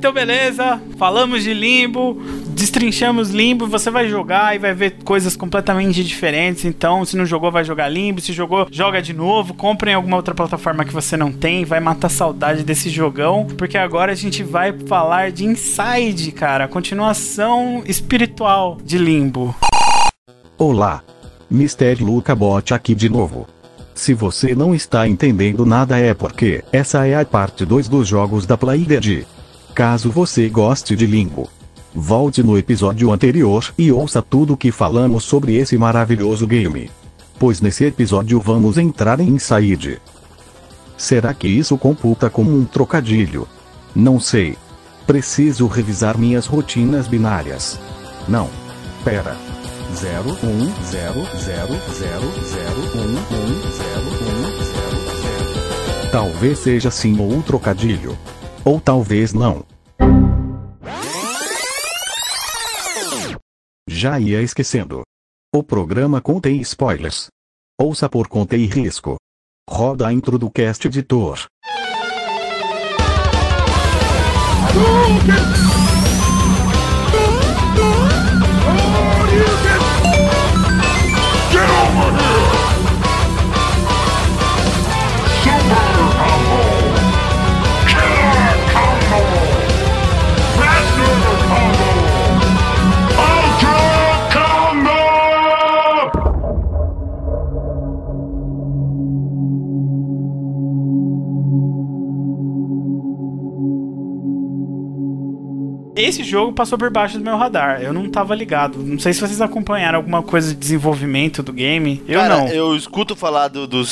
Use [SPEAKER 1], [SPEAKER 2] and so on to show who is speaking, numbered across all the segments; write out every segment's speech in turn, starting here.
[SPEAKER 1] Então, beleza, falamos de limbo, destrinchamos limbo, você vai jogar e vai ver coisas completamente diferentes. Então, se não jogou, vai jogar limbo, se jogou, joga de novo, compra em alguma outra plataforma que você não tem, vai matar saudade desse jogão, porque agora a gente vai falar de Inside, cara, continuação espiritual de limbo.
[SPEAKER 2] Olá, Mr. Luca Bot aqui de novo. Se você não está entendendo nada é porque essa é a parte 2 dos jogos da Playdead. Caso você goste de Limbo, volte no episódio anterior e ouça tudo que falamos sobre esse maravilhoso game. Pois nesse episódio vamos entrar em Inside. Será que isso computa como um trocadilho? Não sei. Preciso revisar minhas rotinas binárias. Não. Pera. 0 1 0 0 0 0 1 1 0 0 Talvez seja sim ou um trocadilho. Ou talvez não. Já ia esquecendo. O programa contém spoilers. Ouça por conta e risco. Roda a intro do cast editor.
[SPEAKER 1] Esse jogo passou por baixo do meu radar. Eu não tava ligado. Não sei se vocês acompanharam alguma coisa de desenvolvimento do game. Eu
[SPEAKER 3] Cara,
[SPEAKER 1] não.
[SPEAKER 3] eu escuto falar do, do,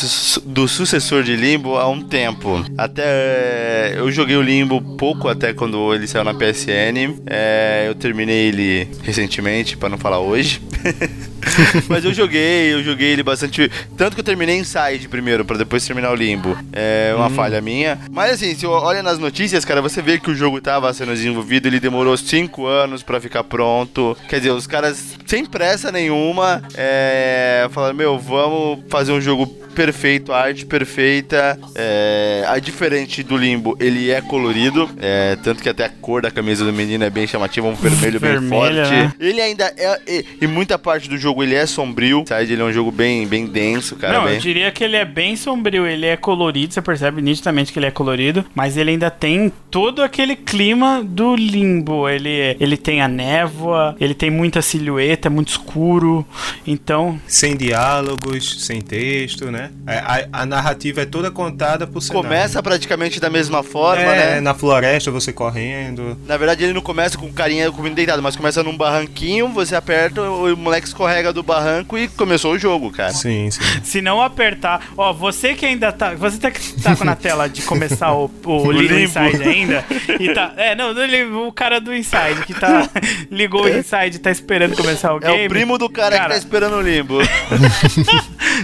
[SPEAKER 3] do sucessor de Limbo há um tempo. Até eu joguei o Limbo pouco até quando ele saiu na PSN. É, eu terminei ele recentemente, pra não falar hoje. Mas eu joguei, eu joguei ele bastante. Tanto que eu terminei Inside primeiro, pra depois terminar o Limbo. É uma falha minha. Mas assim, se olha nas notícias, cara, você vê que o jogo tava sendo desenvolvido, ele demorou 5 anos pra ficar pronto. Quer dizer, os caras, sem pressa nenhuma, é, falaram: Meu, vamos fazer um jogo perfeito, a arte perfeita. É, a diferente do Limbo, ele é colorido. é, tanto que até a cor da camisa do menino é bem chamativa, um vermelho bem forte.
[SPEAKER 1] né?
[SPEAKER 3] Ele ainda é. E, e muita parte do jogo ele é sombrio. Side ele é um jogo bem, bem denso, cara.
[SPEAKER 1] não,
[SPEAKER 3] bem...
[SPEAKER 1] eu diria que ele é bem sombrio, ele é colorido, você percebe nitidamente que ele é colorido, mas ele ainda tem todo aquele clima do limbo. Ele, ele tem a névoa, ele tem muita silhueta, é muito escuro. Então,
[SPEAKER 4] Sem diálogos, sem texto, né? A, a- a narrativa é toda contada por cenário.
[SPEAKER 3] Começa praticamente da mesma forma,
[SPEAKER 4] é,
[SPEAKER 3] né?
[SPEAKER 4] na floresta, você correndo.
[SPEAKER 3] Na verdade, ele não começa com o carinha comendo deitado, mas começa num barranquinho, você aperta, o moleque escorrega do barranco e começou o jogo, cara.
[SPEAKER 4] Sim, sim.
[SPEAKER 1] se não apertar, ó, você que ainda tá, você tá, que tá na tela de começar o, o, Limbo
[SPEAKER 3] Limbo.
[SPEAKER 1] Inside ainda, e tá, é, não, não, ele- o cara do Inside que tá ligou o Inside, e tá esperando começar o
[SPEAKER 3] É
[SPEAKER 1] game.
[SPEAKER 3] o primo do cara,
[SPEAKER 1] Cara,
[SPEAKER 3] que tá esperando o limbo.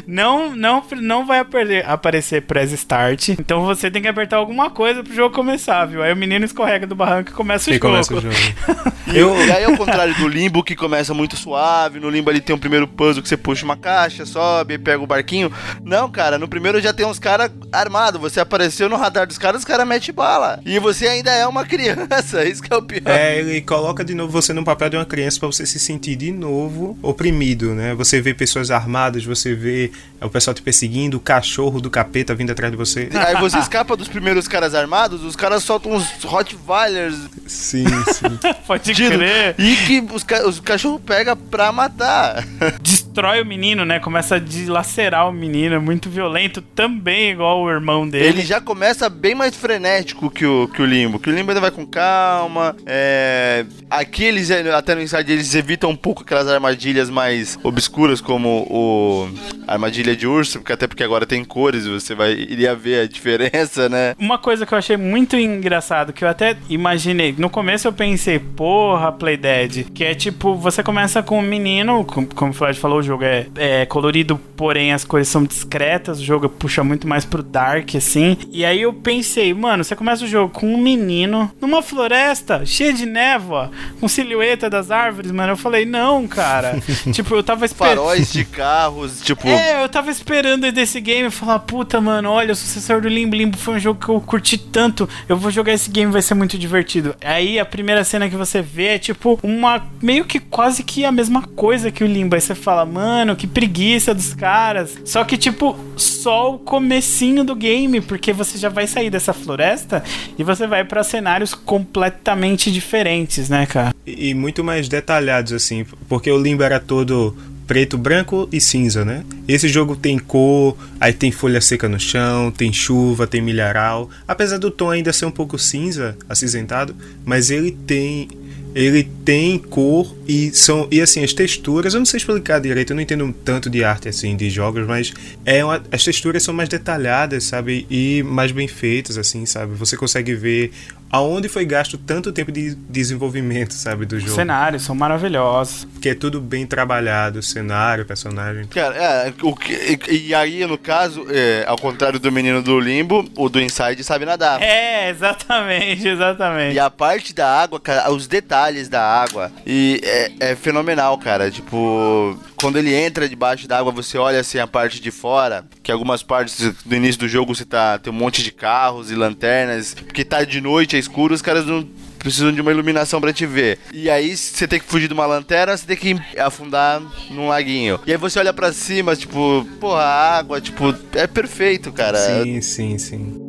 [SPEAKER 1] Não, não, não vai apare- aparecer press start. Então você tem que apertar alguma coisa pro jogo começar, viu? Aí o menino escorrega do barranco e começa o
[SPEAKER 4] E
[SPEAKER 1] jogo.
[SPEAKER 4] começa o jogo.
[SPEAKER 3] E, e aí, ao contrário do limbo, que começa muito suave, no limbo ali tem um primeiro puzzle que você puxa uma caixa, sobe, pega o barquinho. Não, cara, no primeiro já tem uns caras armados. Você apareceu no radar dos caras, os caras metem bala. E você ainda é uma criança, isso que é o pior.
[SPEAKER 4] É, ele coloca de novo você no papel de uma criança pra você se sentir de novo oprimido, né? Você vê pessoas armadas, você vê o pessoal te perseguindo, o cachorro do capeta vindo atrás de você.
[SPEAKER 3] Aí você escapa dos primeiros caras armados, os caras soltam uns Rottweilers
[SPEAKER 4] Sim, sim.
[SPEAKER 1] Pode
[SPEAKER 3] tiro,
[SPEAKER 1] crer.
[SPEAKER 3] e que os, ca os cachorros pegam pra matar.
[SPEAKER 1] Destrói o menino, né? Começa a dilacerar o menino. É muito violento também, igual o irmão dele.
[SPEAKER 3] Ele já começa bem mais frenético que o, que o Limbo. Que o Limbo ainda vai com calma. É... Aqui eles, até no Inside, eles evitam um pouco aquelas armadilhas mais obscuras, como o a armadilha de urso, porque até porque agora tem cores, você vai iria ver a diferença, né?
[SPEAKER 1] Uma coisa que eu achei muito engraçado, que eu até imaginei. No começo eu pensei, porra, Playdead. Que é tipo, você começa com um menino, com- como o Flash falou, o jogo é, é colorido porém as coisas são discretas, o jogo puxa muito mais pro dark, assim. E aí eu pensei, mano, você começa o jogo com um menino numa floresta cheia de névoa, com silhueta das árvores, mano. Eu falei, não, cara. tipo, eu tava esperando.
[SPEAKER 3] Faróis de carros, tipo.
[SPEAKER 1] É, eu tava esperando desse game falar, puta, mano, olha, o sucessor do Limbo. Limbo foi um jogo que eu curti tanto. Eu vou jogar esse game, vai ser muito divertido. Aí a primeira cena que você vê é tipo uma. meio que quase que a mesma coisa que o Limbo. Aí você fala, mano, que preguiça dos caras. Só que, tipo, só o comecinho do game, porque você já vai sair dessa floresta e você vai para cenários completamente diferentes, né, cara?
[SPEAKER 4] E, e muito mais detalhados, assim, porque o Limbo era todo preto, branco e cinza, né? Esse jogo tem cor, aí tem folha seca no chão, tem chuva, tem milharal. Apesar do tom ainda ser um pouco cinza, acinzentado, mas ele tem ele tem cor e são e assim as texturas eu não sei explicar direito eu não entendo tanto de arte assim de jogos mas é uma, as texturas são mais detalhadas sabe e mais bem feitas assim sabe você consegue ver aonde foi gasto tanto tempo de desenvolvimento, sabe, do jogo. Os
[SPEAKER 1] cenários são maravilhosos.
[SPEAKER 4] Porque é tudo bem trabalhado, cenário, personagem.
[SPEAKER 3] Cara, é, o que, e aí, no caso, é, ao contrário do menino do Limbo, o do Inside sabe nadar.
[SPEAKER 1] É, exatamente, exatamente.
[SPEAKER 3] E a parte da água, cara, os detalhes da água, e é, é fenomenal, cara. Tipo, quando ele entra debaixo d'água, você olha assim a parte de fora, que algumas partes do início do jogo você tá tem um monte de carros e lanternas, porque tá de noite, é escuro, os caras não precisam de uma iluminação para te ver. E aí você tem que fugir de uma lanterna, você tem que afundar num laguinho. E aí você olha para cima, tipo, porra, água, tipo, é perfeito, cara.
[SPEAKER 4] Sim, sim, sim.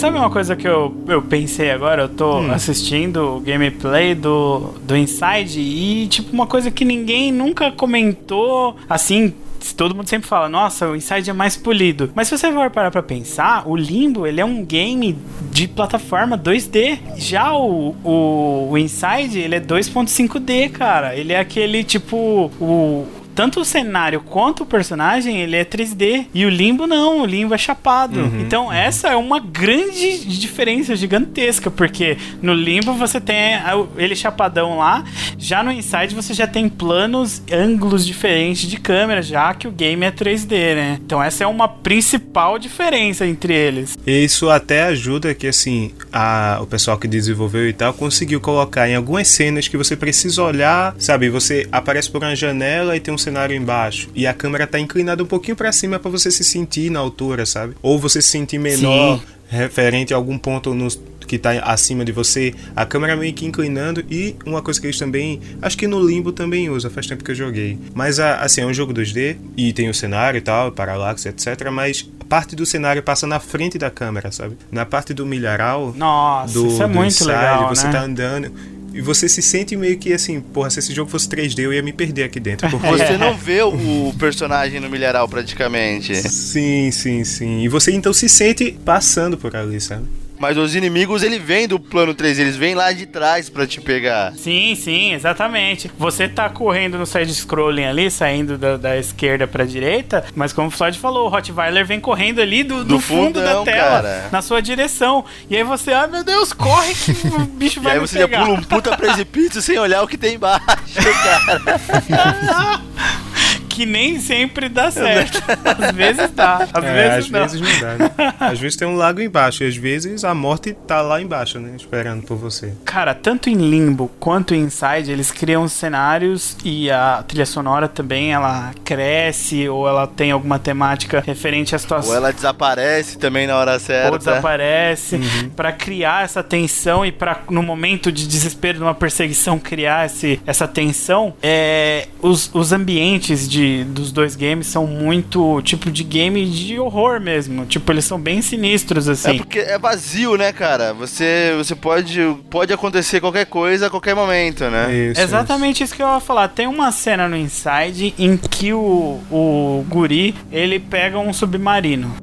[SPEAKER 1] Sabe uma coisa que eu, eu pensei agora? Eu tô hum. assistindo o gameplay do, do Inside e, tipo, uma coisa que ninguém nunca comentou, assim, todo mundo sempre fala, nossa, o Inside é mais polido. Mas se você for parar pra pensar, o Limbo, ele é um game de plataforma 2D. Já o, o, o Inside, ele é 2.5D, cara. Ele é aquele, tipo, o tanto o cenário quanto o personagem, ele é 3D. E o Limbo não, o Limbo é chapado. Uhum, então uhum. essa é uma grande diferença gigantesca, porque no Limbo você tem ele chapadão lá, já no Inside você já tem planos, ângulos diferentes de câmera, já que o game é 3D, né? Então essa é uma principal diferença entre eles.
[SPEAKER 4] Isso até ajuda que assim, a, o pessoal que desenvolveu e tal conseguiu colocar em algumas cenas que você precisa olhar, sabe, você aparece por uma janela e tem um cenário embaixo e a câmera tá inclinada um pouquinho para cima para você se sentir na altura, sabe? Ou você se sentir menor Sim. referente a algum ponto no, que tá acima de você, a câmera meio que inclinando e uma coisa que eles também, acho que no Limbo também usa, faz tempo que eu joguei. Mas assim, é um jogo 2D e tem o cenário e tal, paralaxe, etc, mas parte do cenário passa na frente da câmera, sabe? Na parte do milharal,
[SPEAKER 1] Nossa,
[SPEAKER 4] do,
[SPEAKER 1] isso é muito legal,
[SPEAKER 4] você
[SPEAKER 1] né?
[SPEAKER 4] tá andando e você se sente meio que assim, porra, se esse jogo fosse 3D, eu ia me perder aqui dentro.
[SPEAKER 3] Porque você não vê o personagem no milharal praticamente.
[SPEAKER 4] Sim, sim, sim. E você então se sente passando por ali, sabe?
[SPEAKER 3] Mas os inimigos, ele vem do plano 3, eles vêm lá de trás para te pegar.
[SPEAKER 1] Sim, sim, exatamente. Você tá correndo no side-scrolling ali, saindo da, da esquerda pra direita, mas como o Floyd falou, o Rottweiler vem correndo ali do, do, do fundo fundão, da tela, cara. na sua direção. E aí você, ah, meu Deus, corre que o bicho vai e aí
[SPEAKER 3] você pegar. já pula um puta precipício sem olhar o que tem embaixo, cara.
[SPEAKER 1] que nem sempre dá certo. Às vezes dá, às é, vezes
[SPEAKER 4] às
[SPEAKER 1] não.
[SPEAKER 4] vezes não dá. Né? Às vezes tem um lago embaixo, e às vezes a morte tá lá embaixo, né? Esperando por você.
[SPEAKER 1] Cara, tanto em Limbo quanto em Inside, eles criam cenários e a trilha sonora também, ela cresce ou ela tem alguma temática referente à situação.
[SPEAKER 3] Ou ela desaparece também na hora certa.
[SPEAKER 1] Ou desaparece, uhum. para criar essa tensão e para no momento de desespero de uma perseguição criar esse, essa tensão, é, os, os ambientes de dos dois games são muito tipo de game de horror mesmo. Tipo, eles são bem sinistros, assim.
[SPEAKER 3] É porque é vazio, né, cara? Você, você pode. Pode acontecer qualquer coisa a qualquer momento, né?
[SPEAKER 1] Isso, Exatamente isso. isso que eu ia falar. Tem uma cena no Inside em que o, o guri ele pega um submarino.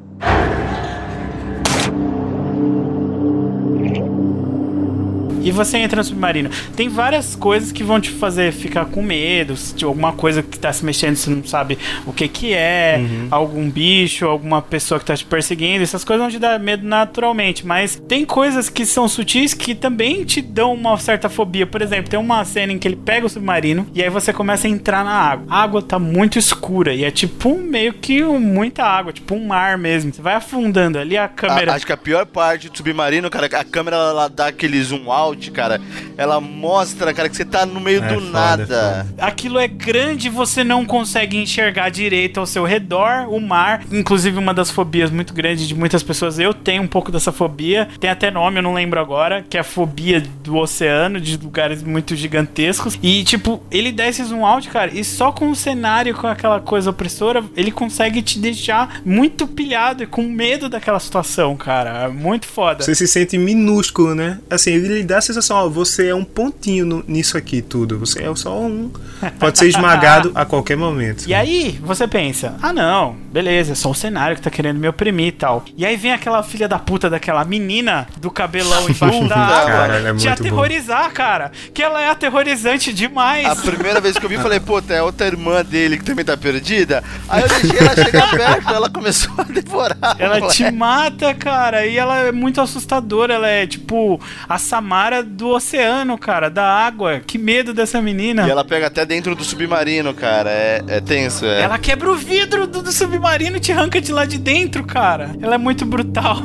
[SPEAKER 1] E você entra no submarino. Tem várias coisas que vão te fazer ficar com medo, se alguma coisa que tá se mexendo, você não sabe o que que é, uhum. algum bicho, alguma pessoa que tá te perseguindo, essas coisas vão te dar medo naturalmente, mas tem coisas que são sutis que também te dão uma certa fobia. Por exemplo, tem uma cena em que ele pega o submarino e aí você começa a entrar na água. A água tá muito escura e é tipo meio que muita água, tipo um mar mesmo. Você vai afundando ali a câmera.
[SPEAKER 3] A, acho que a pior parte do submarino, cara, a câmera ela dá aquele zoom out, cara. Ela mostra, cara, que você tá no meio é, do foda, nada.
[SPEAKER 1] Foda. Aquilo é grande, você não consegue enxergar direito ao seu redor, o mar. Inclusive, uma das fobias muito grandes de muitas pessoas. Eu tenho um pouco dessa fobia. Tem até nome, eu não lembro agora, que é a fobia do oceano, de lugares muito gigantescos. E, tipo, ele dá esse zoom out, cara, e só com o cenário, com aquela coisa opressora, ele consegue te deixar muito pilhado e com medo daquela situação, cara. É muito foda.
[SPEAKER 4] Você se sente minúsculo, né? Assim, ele dá sensação, ó, você é um pontinho no, nisso aqui tudo. Você é só um. Pode ser esmagado a qualquer momento.
[SPEAKER 1] E aí, você pensa, ah não, beleza, é só o cenário que tá querendo me oprimir e tal. E aí vem aquela filha da puta daquela menina do cabelão embaixo da água cara, é te aterrorizar, bom. cara. Que ela é aterrorizante demais.
[SPEAKER 3] A primeira vez que eu vi, falei, pô, é outra irmã dele que também tá perdida. Aí eu deixei ela chegar perto, ela começou a devorar.
[SPEAKER 1] Ela moleque. te mata, cara, e ela é muito assustadora. Ela é tipo a Samara do oceano, cara, da água. Que medo dessa menina.
[SPEAKER 3] E ela pega até dentro do submarino, cara. É, é tenso, é.
[SPEAKER 1] Ela quebra o vidro do, do submarino e te arranca de lá de dentro, cara. Ela é muito brutal.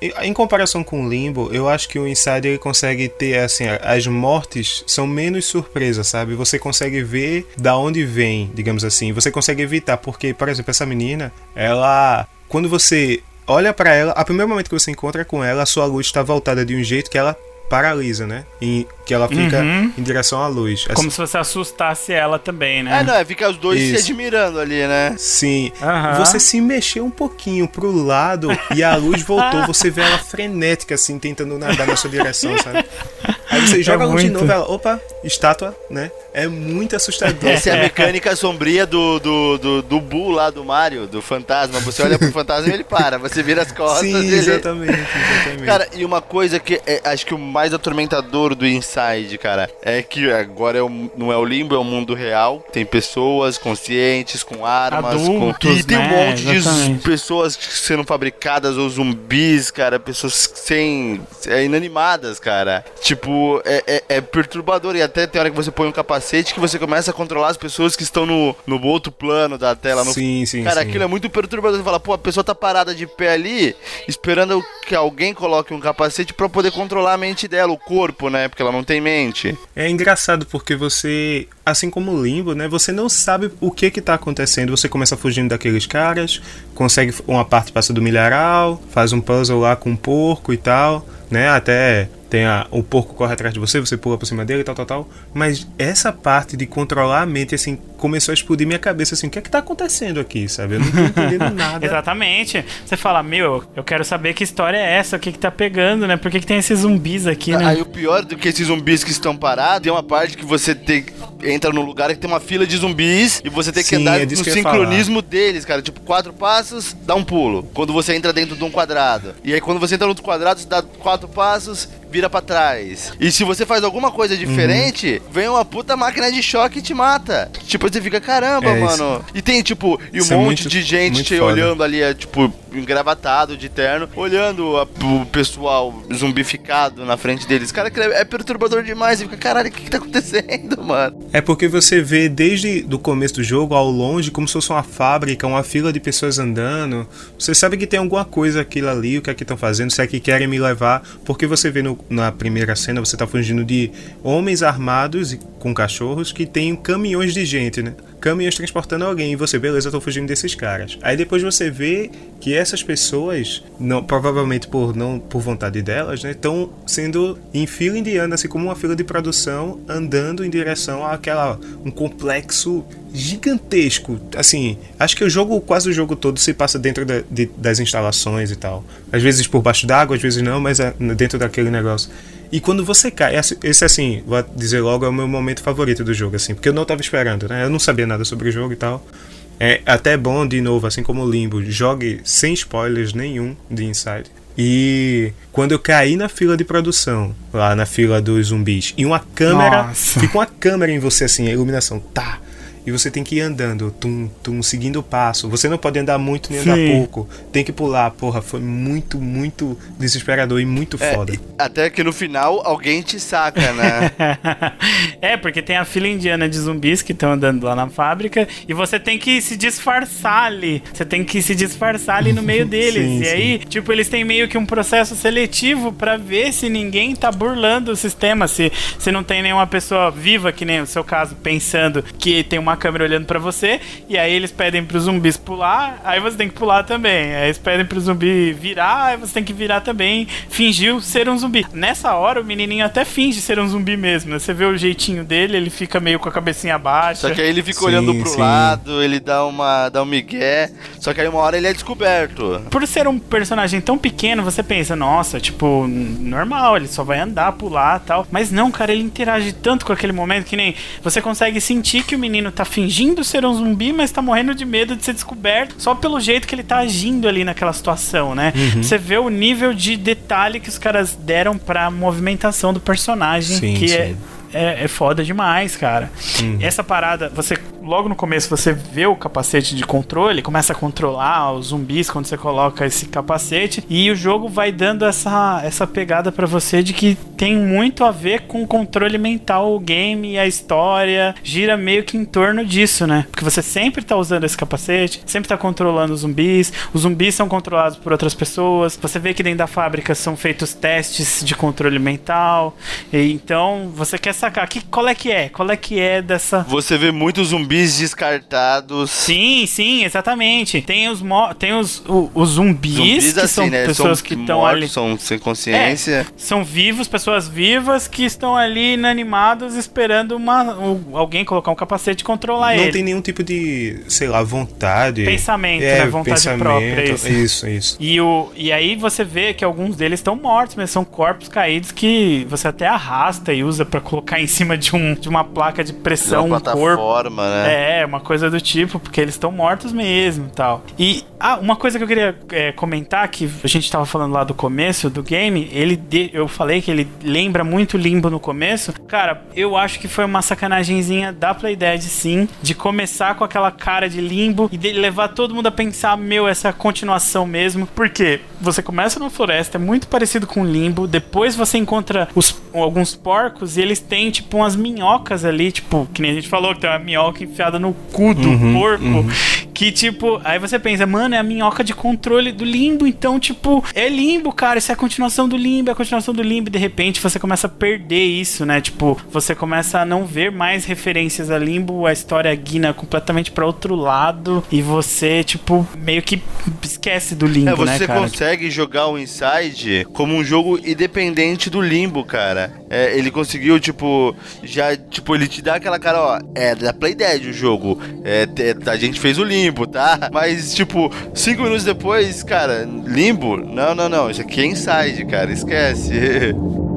[SPEAKER 4] Em comparação com o Limbo, eu acho que o Inside ele consegue ter assim, as mortes são menos surpresa, sabe? Você consegue ver da onde vem, digamos assim. Você consegue evitar porque, por exemplo, essa menina, ela quando você olha para ela, a primeiro momento que você encontra com ela, a sua luz está voltada de um jeito que ela paralisa, né? E que ela fica uhum. em direção à luz.
[SPEAKER 1] Como assim. se você assustasse ela também, né?
[SPEAKER 3] É, não, é fica os dois Isso. se admirando ali, né?
[SPEAKER 4] Sim. Uhum. Você se mexeu um pouquinho pro lado e a luz voltou, você vê ela frenética, assim, tentando nadar na sua direção, sabe? Aí você joga é a luz de novo, ela, opa, estátua, né? É muito assustador.
[SPEAKER 3] Essa é a mecânica sombria do, do, do, do Buu lá do Mario, do fantasma. Você olha pro fantasma e ele para, você vira as costas.
[SPEAKER 4] Sim,
[SPEAKER 3] ele...
[SPEAKER 4] exatamente, exatamente.
[SPEAKER 3] Cara, e uma coisa que é, acho que o mais atormentador do Inside, cara, é que agora é o, não é o limbo, é o mundo real. Tem pessoas conscientes, com armas,
[SPEAKER 1] Adultos,
[SPEAKER 3] com... e tem
[SPEAKER 1] né?
[SPEAKER 3] um monte Exatamente. de pessoas sendo fabricadas ou zumbis, cara, pessoas sem. É, inanimadas, cara. Tipo, é, é, é perturbador. E até tem hora que você põe um capacete capacete que você começa a controlar as pessoas que estão no, no outro plano da tela. No...
[SPEAKER 4] Sim, sim.
[SPEAKER 3] Cara,
[SPEAKER 4] sim.
[SPEAKER 3] aquilo é muito perturbador. Você fala, pô, a pessoa tá parada de pé ali, esperando que alguém coloque um capacete para poder controlar a mente dela, o corpo, né? Porque ela não tem mente.
[SPEAKER 4] É engraçado porque você, assim como o Limbo, né? Você não sabe o que que tá acontecendo. Você começa fugindo daqueles caras, consegue uma parte passa do milharal, faz um puzzle lá com um porco e tal, né? Até tem a, o porco corre atrás de você, você pula por cima dele e tal, tal, tal. Mas essa parte de controlar a mente, assim, começou a explodir minha cabeça, assim, o que é que tá acontecendo aqui, sabe? Eu não tô entendendo nada.
[SPEAKER 1] Exatamente. Você fala, meu, eu quero saber que história é essa, o que que tá pegando, né? Por que que tem esses zumbis aqui, né?
[SPEAKER 3] Aí o pior do que esses zumbis que estão parados, tem uma parte que você tem, entra num lugar que tem uma fila de zumbis e você tem que Sim, andar é no sincronismo deles, cara. Tipo, quatro passos, dá um pulo. Quando você entra dentro de um quadrado. E aí quando você entra no outro quadrado, você dá quatro passos, vira para trás. E se você faz alguma coisa diferente, uhum. vem uma puta máquina de choque e te mata. Tipo, você fica, caramba, é mano. Isso. E tem, tipo, e um isso é monte é muito, de gente te olhando ali, é, tipo, engravatado, de terno, olhando a, o pessoal zumbificado na frente deles. Cara, é perturbador demais. E fica, caralho, o que, que tá acontecendo, mano?
[SPEAKER 4] É porque você vê desde o começo do jogo, ao longe, como se fosse uma fábrica, uma fila de pessoas andando. Você sabe que tem alguma coisa aquilo ali, o que é que estão fazendo, se é que querem me levar. Porque você vê no, na primeira cena, você tá fugindo de homens armados com cachorros que tem caminhões de gente, né? Caminhões transportando alguém e você, beleza, eu tô fugindo desses caras. Aí depois você vê que essas pessoas, não, provavelmente por não por vontade delas, né, estão sendo em fila indiana, assim como uma fila de produção, andando em direção àquela um complexo gigantesco. Assim, acho que o jogo, quase o jogo todo se passa dentro da, de, das instalações e tal. Às vezes por baixo d'água, às vezes não, mas é dentro daquele negócio. E quando você cai, esse assim, vou dizer logo, é o meu momento favorito do jogo, assim, porque eu não tava esperando, né? Eu não sabia nada sobre o jogo e tal. É até bom, de novo, assim como o Limbo, jogue sem spoilers nenhum de Inside. E quando eu caí na fila de produção, lá na fila dos zumbis, e uma câmera.
[SPEAKER 1] Nossa.
[SPEAKER 4] Fica uma câmera em você assim, a iluminação, tá. E você tem que ir andando, tum, tum, seguindo o passo. Você não pode andar muito nem andar
[SPEAKER 1] Sim.
[SPEAKER 4] pouco. Tem que pular. Porra, foi muito, muito desesperador e muito
[SPEAKER 3] É,
[SPEAKER 4] foda.
[SPEAKER 3] até que no final alguém te saca, né?
[SPEAKER 1] é, porque tem a fila indiana de zumbis que estão andando lá na fábrica e você tem que se disfarçar ali. Você tem que se disfarçar ali no meio deles.
[SPEAKER 4] Sim,
[SPEAKER 1] e
[SPEAKER 4] sim.
[SPEAKER 1] aí, tipo, eles têm meio que um processo seletivo pra ver se ninguém tá burlando o sistema, se, se não tem nenhuma pessoa viva, que nem o seu caso, pensando que tem uma câmera olhando pra você, e aí eles pedem pros zumbis pular, aí você tem que pular também. Aí eles pedem pro zumbi virar, aí você tem que virar também, fingiu ser um zumbi. Nessa hora, o menininho até finge ser um zumbi mesmo, né? Você vê o jeitinho dele, ele fica meio com a cabecinha baixa.
[SPEAKER 3] Só que aí ele fica
[SPEAKER 4] Sim,
[SPEAKER 3] olhando pro
[SPEAKER 4] sim.
[SPEAKER 3] lado, ele dá uma dá um migué. Só que aí uma hora ele é descoberto.
[SPEAKER 1] Por ser um personagem tão pequeno, você pensa, nossa, tipo, normal, ele só vai andar, pular tal. Mas não, cara, ele interage tanto com aquele momento que nem você consegue sentir que o menino tá fingindo ser um zumbi, mas tá morrendo de medo de ser descoberto só pelo jeito que ele tá agindo ali naquela situação, né? Você vê o nível de detalhe que os caras deram pra movimentação do personagem,
[SPEAKER 4] Sim,
[SPEAKER 1] que
[SPEAKER 4] sim.
[SPEAKER 1] é é, é foda demais, cara. Essa parada, você logo no começo você vê o capacete de controle, começa a controlar os zumbis quando você coloca esse capacete e o jogo vai dando essa, essa pegada pra você de que tem muito a ver com o controle mental, o game a história gira meio que em torno disso, né? Porque você sempre tá usando esse capacete, sempre tá controlando os zumbis, os zumbis são controlados por outras pessoas. Você vê que dentro da fábrica são feitos testes de controle mental. E então você quer sacar que, qual é que é? Qual é que é dessa
[SPEAKER 3] Você vê muitos zumbis descartados.
[SPEAKER 1] Sim, sim, exatamente. Tem os, mo- tem os, o- os zumbis,
[SPEAKER 3] Zumbis
[SPEAKER 1] que
[SPEAKER 3] assim,
[SPEAKER 1] são
[SPEAKER 3] né?
[SPEAKER 1] pessoas
[SPEAKER 3] são
[SPEAKER 1] que estão ali.
[SPEAKER 3] São sem consciência.
[SPEAKER 1] São vivos, pessoas vivas que estão ali inanimadas esperando uma, o- alguém colocar um capacete e controlar
[SPEAKER 4] Não
[SPEAKER 1] ele.
[SPEAKER 4] tem nenhum tipo de, sei lá, vontade.
[SPEAKER 1] Pensamento,
[SPEAKER 4] é,
[SPEAKER 1] né? Vontade
[SPEAKER 4] pensamento,
[SPEAKER 1] própria, isso.
[SPEAKER 4] Isso, isso.
[SPEAKER 1] E, o, e aí você vê que alguns deles estão mortos, mas são corpos caídos que você até arrasta e usa pra colocar em cima de, um, de uma placa de pressão,
[SPEAKER 3] uma
[SPEAKER 1] um corpo.
[SPEAKER 3] plataforma, né?
[SPEAKER 1] É, uma coisa do tipo, porque eles estão mortos mesmo e tal. E ah, uma coisa que eu queria é, comentar, que a gente tava falando lá do começo do game, ele de- eu falei que ele lembra muito Limbo no começo. Cara, eu acho que foi uma sacanagemzinha da Playdead, sim, de começar com aquela cara de Limbo e de levar todo mundo a pensar, meu, essa é continuação mesmo. Porque você começa na floresta, é muito parecido com Limbo, depois você encontra os, alguns porcos e eles têm, tipo, umas minhocas ali, tipo, que nem a gente falou, que tem uma minhoca enfiada no cu do porco. Que, tipo, aí você pensa, mano, é a minhoca de controle do limbo. Então, tipo, é limbo, cara. Isso é a continuação do limbo, é a continuação do limbo. E de repente você começa a perder isso, né? Tipo, você começa a não ver mais referências a limbo, a história guina completamente pra outro lado. E você, tipo, meio que esquece do limbo,
[SPEAKER 3] É,
[SPEAKER 1] né,
[SPEAKER 3] você
[SPEAKER 1] cara?
[SPEAKER 3] consegue jogar o Inside como um jogo independente do Limbo, cara. É, ele conseguiu, tipo, já, tipo, ele te dá aquela cara, ó, é da Playdead o jogo. É, a gente fez o Limbo, tá? Mas, tipo, cinco minutos depois, cara, Limbo? Não, não, não. Isso aqui é Inside, cara. Esquece.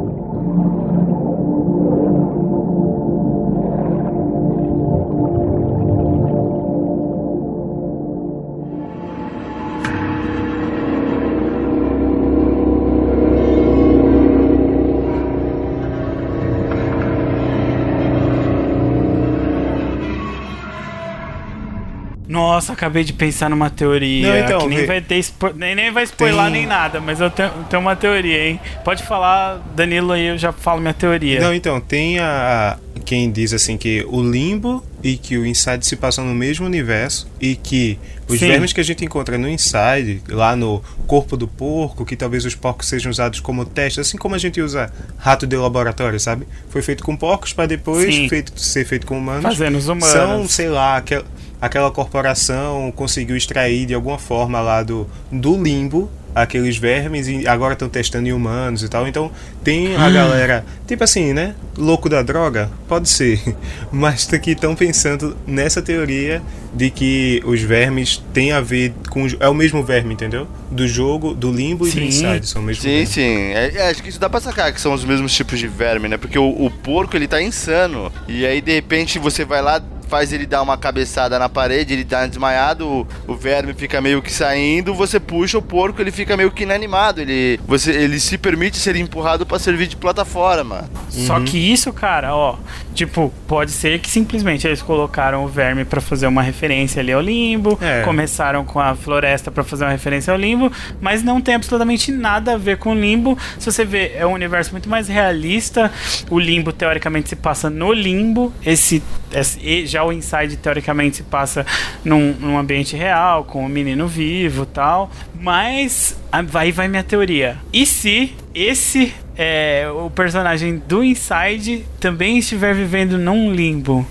[SPEAKER 1] Nossa, acabei de pensar numa teoria.
[SPEAKER 4] Não, então,
[SPEAKER 1] que nem vai ter nem, nem vai spoiler
[SPEAKER 4] Tem-
[SPEAKER 1] nem nada, mas eu tenho, tenho uma teoria, hein? Pode falar, Danilo, aí eu já falo minha teoria.
[SPEAKER 4] Não, então, tem a. Quem diz assim que o Limbo e que o Inside se passam no mesmo universo e que os
[SPEAKER 1] Sim.
[SPEAKER 4] vermes que a gente encontra no Inside, lá no corpo do porco, que talvez os porcos sejam usados como teste, assim como a gente usa rato de laboratório, sabe? Foi feito com porcos para depois feito, ser feito com humanos.
[SPEAKER 1] Fazendo os humanos.
[SPEAKER 4] São, sei lá, aquel, aquela corporação conseguiu extrair de alguma forma lá do, do limbo aqueles vermes e agora estão testando em humanos e tal. Então tem a galera, tipo assim, né? Louco da droga? Pode ser. Mas que estão pensando nessa teoria de que os vermes têm a ver com. É o mesmo verme, entendeu? Do jogo, do limbo e do
[SPEAKER 1] Sim.
[SPEAKER 4] inside. São o mesmo
[SPEAKER 3] Sim,
[SPEAKER 4] verme.
[SPEAKER 3] sim. É, é, acho que isso dá pra sacar que são os mesmos tipos de verme, né? Porque o, o porco ele tá insano. E aí, de repente, você vai lá, faz ele dar uma cabeçada na parede, ele dá desmaiado, o, o verme fica meio que saindo, você puxa o porco, ele fica meio que inanimado, ele, você, ele se permite ser empurrado para servir de plataforma.
[SPEAKER 1] Só que isso, cara, ó, tipo, pode ser que simplesmente eles colocaram o verme para fazer uma referência ali ao limbo,
[SPEAKER 4] É.
[SPEAKER 1] começaram com a floresta para fazer uma referência ao limbo, mas não tem absolutamente nada a ver com o limbo. Se você vê, é um universo muito mais realista. O limbo teoricamente se passa no limbo, esse, esse- já o inside teoricamente se passa num, num ambiente real, com o menino vivo, tal. Mas aí vai minha teoria. E se esse é, o personagem do Inside também estiver vivendo num limbo.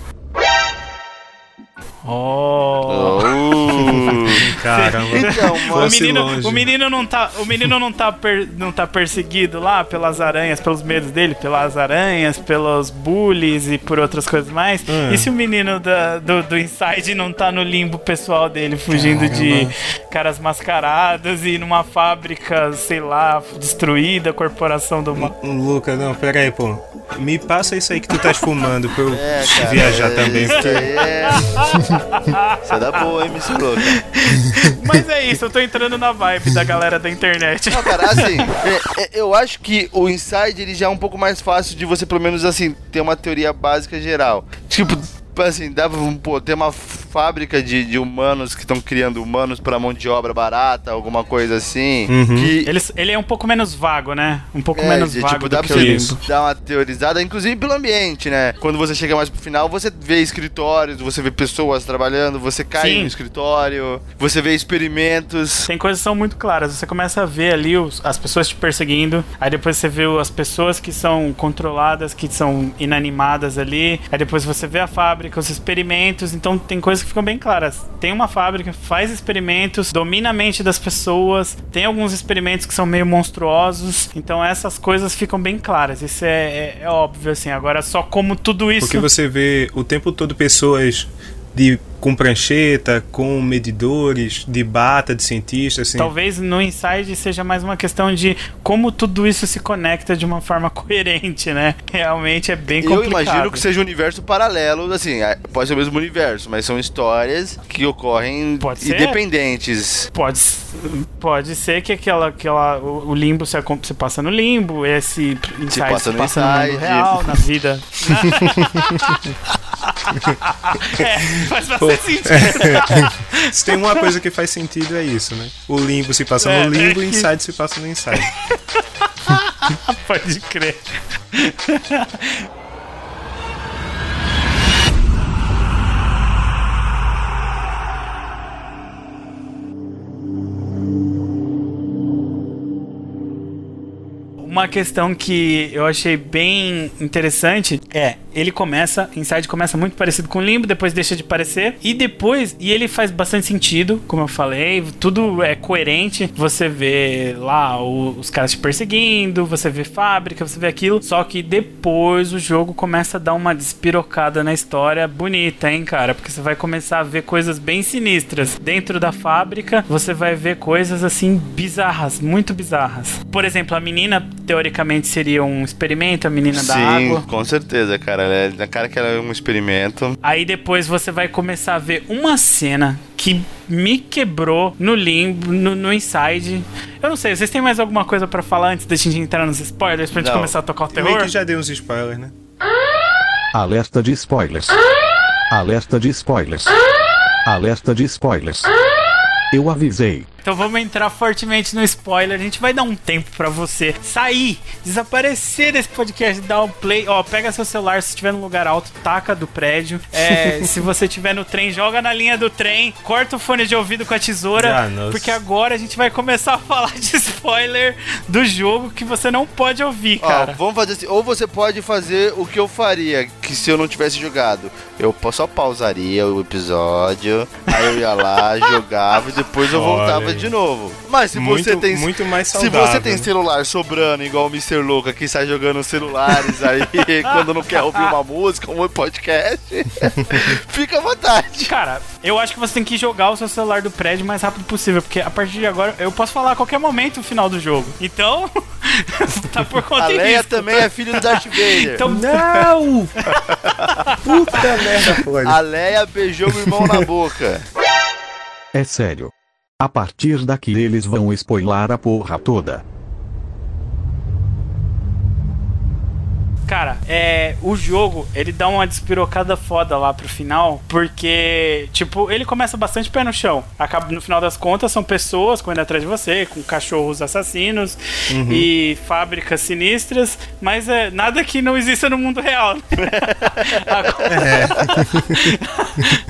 [SPEAKER 1] Oh.
[SPEAKER 3] Oh.
[SPEAKER 4] Caramba.
[SPEAKER 3] então,
[SPEAKER 1] O
[SPEAKER 3] mano,
[SPEAKER 4] Fosse
[SPEAKER 1] menino,
[SPEAKER 4] longe.
[SPEAKER 1] o menino não tá, o menino não tá, per- não tá perseguido lá pelas aranhas, pelos medos dele, pelas aranhas, pelos bullies e por outras coisas mais.
[SPEAKER 4] Hum.
[SPEAKER 1] E se o menino da- do, do Inside não tá no limbo pessoal dele, fugindo de caras mascarados e numa fábrica, sei lá, destruída, corporação do mal.
[SPEAKER 4] Luca, não, pera aí, pô. Me passa isso aí que tu tá fumando pra eu
[SPEAKER 3] É, cara,
[SPEAKER 4] viajar
[SPEAKER 3] é,
[SPEAKER 4] também.
[SPEAKER 3] Isso
[SPEAKER 4] porque-
[SPEAKER 3] aí é. Isso é da boa, hein, Miss Louca?
[SPEAKER 1] Mas é isso, eu tô entrando na vibe da galera da internet.
[SPEAKER 3] Não, cara, assim, é, é, eu acho que o Inside ele já é um pouco mais fácil de você, pelo menos, assim, ter uma teoria básica geral. Tipo, assim, dava, pô, ter uma fábrica de, de humanos que estão criando humanos pra mão de obra barata, alguma coisa assim.
[SPEAKER 4] Uhum.
[SPEAKER 3] Que,
[SPEAKER 1] Ele, ele é um pouco menos vago, né? Um pouco
[SPEAKER 3] é,
[SPEAKER 1] menos
[SPEAKER 3] de-
[SPEAKER 1] vago
[SPEAKER 3] tipo,
[SPEAKER 1] do
[SPEAKER 3] dá
[SPEAKER 1] que
[SPEAKER 3] pra você dar uma teorizada, inclusive pelo ambiente, né? Quando você chega mais pro final, você vê escritórios, você vê pessoas trabalhando, você cai
[SPEAKER 1] Sim.
[SPEAKER 3] no escritório, você vê experimentos.
[SPEAKER 1] Tem coisas que são muito claras. Você começa a ver ali os- as pessoas te perseguindo. Aí depois você vê as pessoas que são controladas, que são inanimadas ali. Aí depois você vê a fábrica, os experimentos. Então tem coisas que ficam bem claras. Tem uma fábrica, faz experimentos, domina a mente das pessoas. Tem alguns experimentos que são meio monstruosos. Então essas coisas ficam bem claras. Isso é, é- é óbvio, assim. Agora, só como tudo isso.
[SPEAKER 4] Porque você vê o tempo todo pessoas de com prancheta, com medidores, de bata de cientista, assim.
[SPEAKER 1] Talvez no Inside seja mais uma questão de como tudo isso se conecta de uma forma coerente, né? Realmente é bem
[SPEAKER 3] Eu
[SPEAKER 1] complicado.
[SPEAKER 3] imagino que seja um universo paralelo, assim, é, pode ser o mesmo universo, mas são histórias que ocorrem
[SPEAKER 1] Pode ser.
[SPEAKER 3] independentes.
[SPEAKER 1] Pode, pode ser que aquela, aquela, o, o limbo se, se passa no limbo, esse Inside se
[SPEAKER 3] passa
[SPEAKER 1] passa,
[SPEAKER 3] no
[SPEAKER 1] no, mundo
[SPEAKER 3] Inside.
[SPEAKER 1] real, na vida. é, faz bastante sentido.
[SPEAKER 4] Se tem uma coisa que faz sentido é isso, né? O limbo se passa
[SPEAKER 1] É,
[SPEAKER 4] no limbo
[SPEAKER 1] é
[SPEAKER 4] e o
[SPEAKER 1] que-
[SPEAKER 4] inside se passa no inside.
[SPEAKER 1] Pode crer. Uma questão que eu achei bem interessante é, ele começa, Inside começa muito parecido com Limbo, depois deixa de parecer, e depois, e ele faz bastante sentido, como eu falei, tudo é coerente, você vê lá o- os caras te perseguindo, você vê fábrica, você vê aquilo, só que depois o jogo começa a dar uma despirocada na história bonita, hein, cara, porque você vai começar a ver coisas bem sinistras. Dentro da fábrica, você vai ver coisas assim bizarras, muito bizarras. Por exemplo, a menina teoricamente seria um experimento, a menina da
[SPEAKER 3] Sim,
[SPEAKER 1] água.
[SPEAKER 3] com certeza, cara. Ela é, na cara que ela é um experimento.
[SPEAKER 1] Aí depois você vai começar a ver uma cena que me quebrou no limbo, no, no inside. Eu não sei, vocês têm mais alguma coisa pra falar antes da gente entrar nos spoilers pra gente
[SPEAKER 3] Não.
[SPEAKER 1] começar a tocar o
[SPEAKER 4] Eu
[SPEAKER 1] terror?
[SPEAKER 4] que já dei uns spoilers, né?
[SPEAKER 2] Alerta de spoilers. Alerta de spoilers. Alerta de spoilers. Eu avisei.
[SPEAKER 1] Então vamos entrar fortemente no spoiler. A gente vai dar um tempo pra você sair, desaparecer desse podcast, dar um play. Ó, pega seu celular se estiver num lugar alto, taca do prédio. É, se você estiver no trem, joga na linha do trem, corta o fone de ouvido com a tesoura,
[SPEAKER 4] Ah,
[SPEAKER 1] porque agora a gente vai começar a falar de spoiler do jogo que você não pode ouvir,
[SPEAKER 3] Ó,
[SPEAKER 1] cara.
[SPEAKER 3] vamos fazer assim. Ou você pode fazer o que eu faria, que se eu não tivesse jogado. Eu só pausaria o episódio, aí eu ia lá, jogava e depois eu voltava de novo. Mas se
[SPEAKER 4] Muito-
[SPEAKER 3] você tem.
[SPEAKER 4] muito mais
[SPEAKER 3] Se
[SPEAKER 4] saudável,
[SPEAKER 3] você tem
[SPEAKER 4] né?
[SPEAKER 3] celular sobrando, igual o Mr. Louca, que sai jogando celulares aí quando não quer ouvir uma música, um podcast, fica à vontade.
[SPEAKER 1] Cara, eu acho que você tem que jogar o seu celular do prédio o mais rápido possível, porque a partir de agora eu posso falar a qualquer momento o final do jogo. Então, tá por conta
[SPEAKER 3] A Leia
[SPEAKER 1] disso.
[SPEAKER 3] também é filho do Darth Vader.
[SPEAKER 1] Então,
[SPEAKER 4] Não! Puta merda, pode.
[SPEAKER 3] A Leia beijou o irmão na boca.
[SPEAKER 2] É sério. A partir daqui eles vão spoiler a porra toda.
[SPEAKER 1] Cara, é, o jogo, ele dá uma despirocada foda lá pro final, porque, tipo, ele começa bastante pé no chão. Acaba, no final das contas, são pessoas correndo atrás de você, com cachorros assassinos e fábricas sinistras, mas é nada que não exista no mundo real.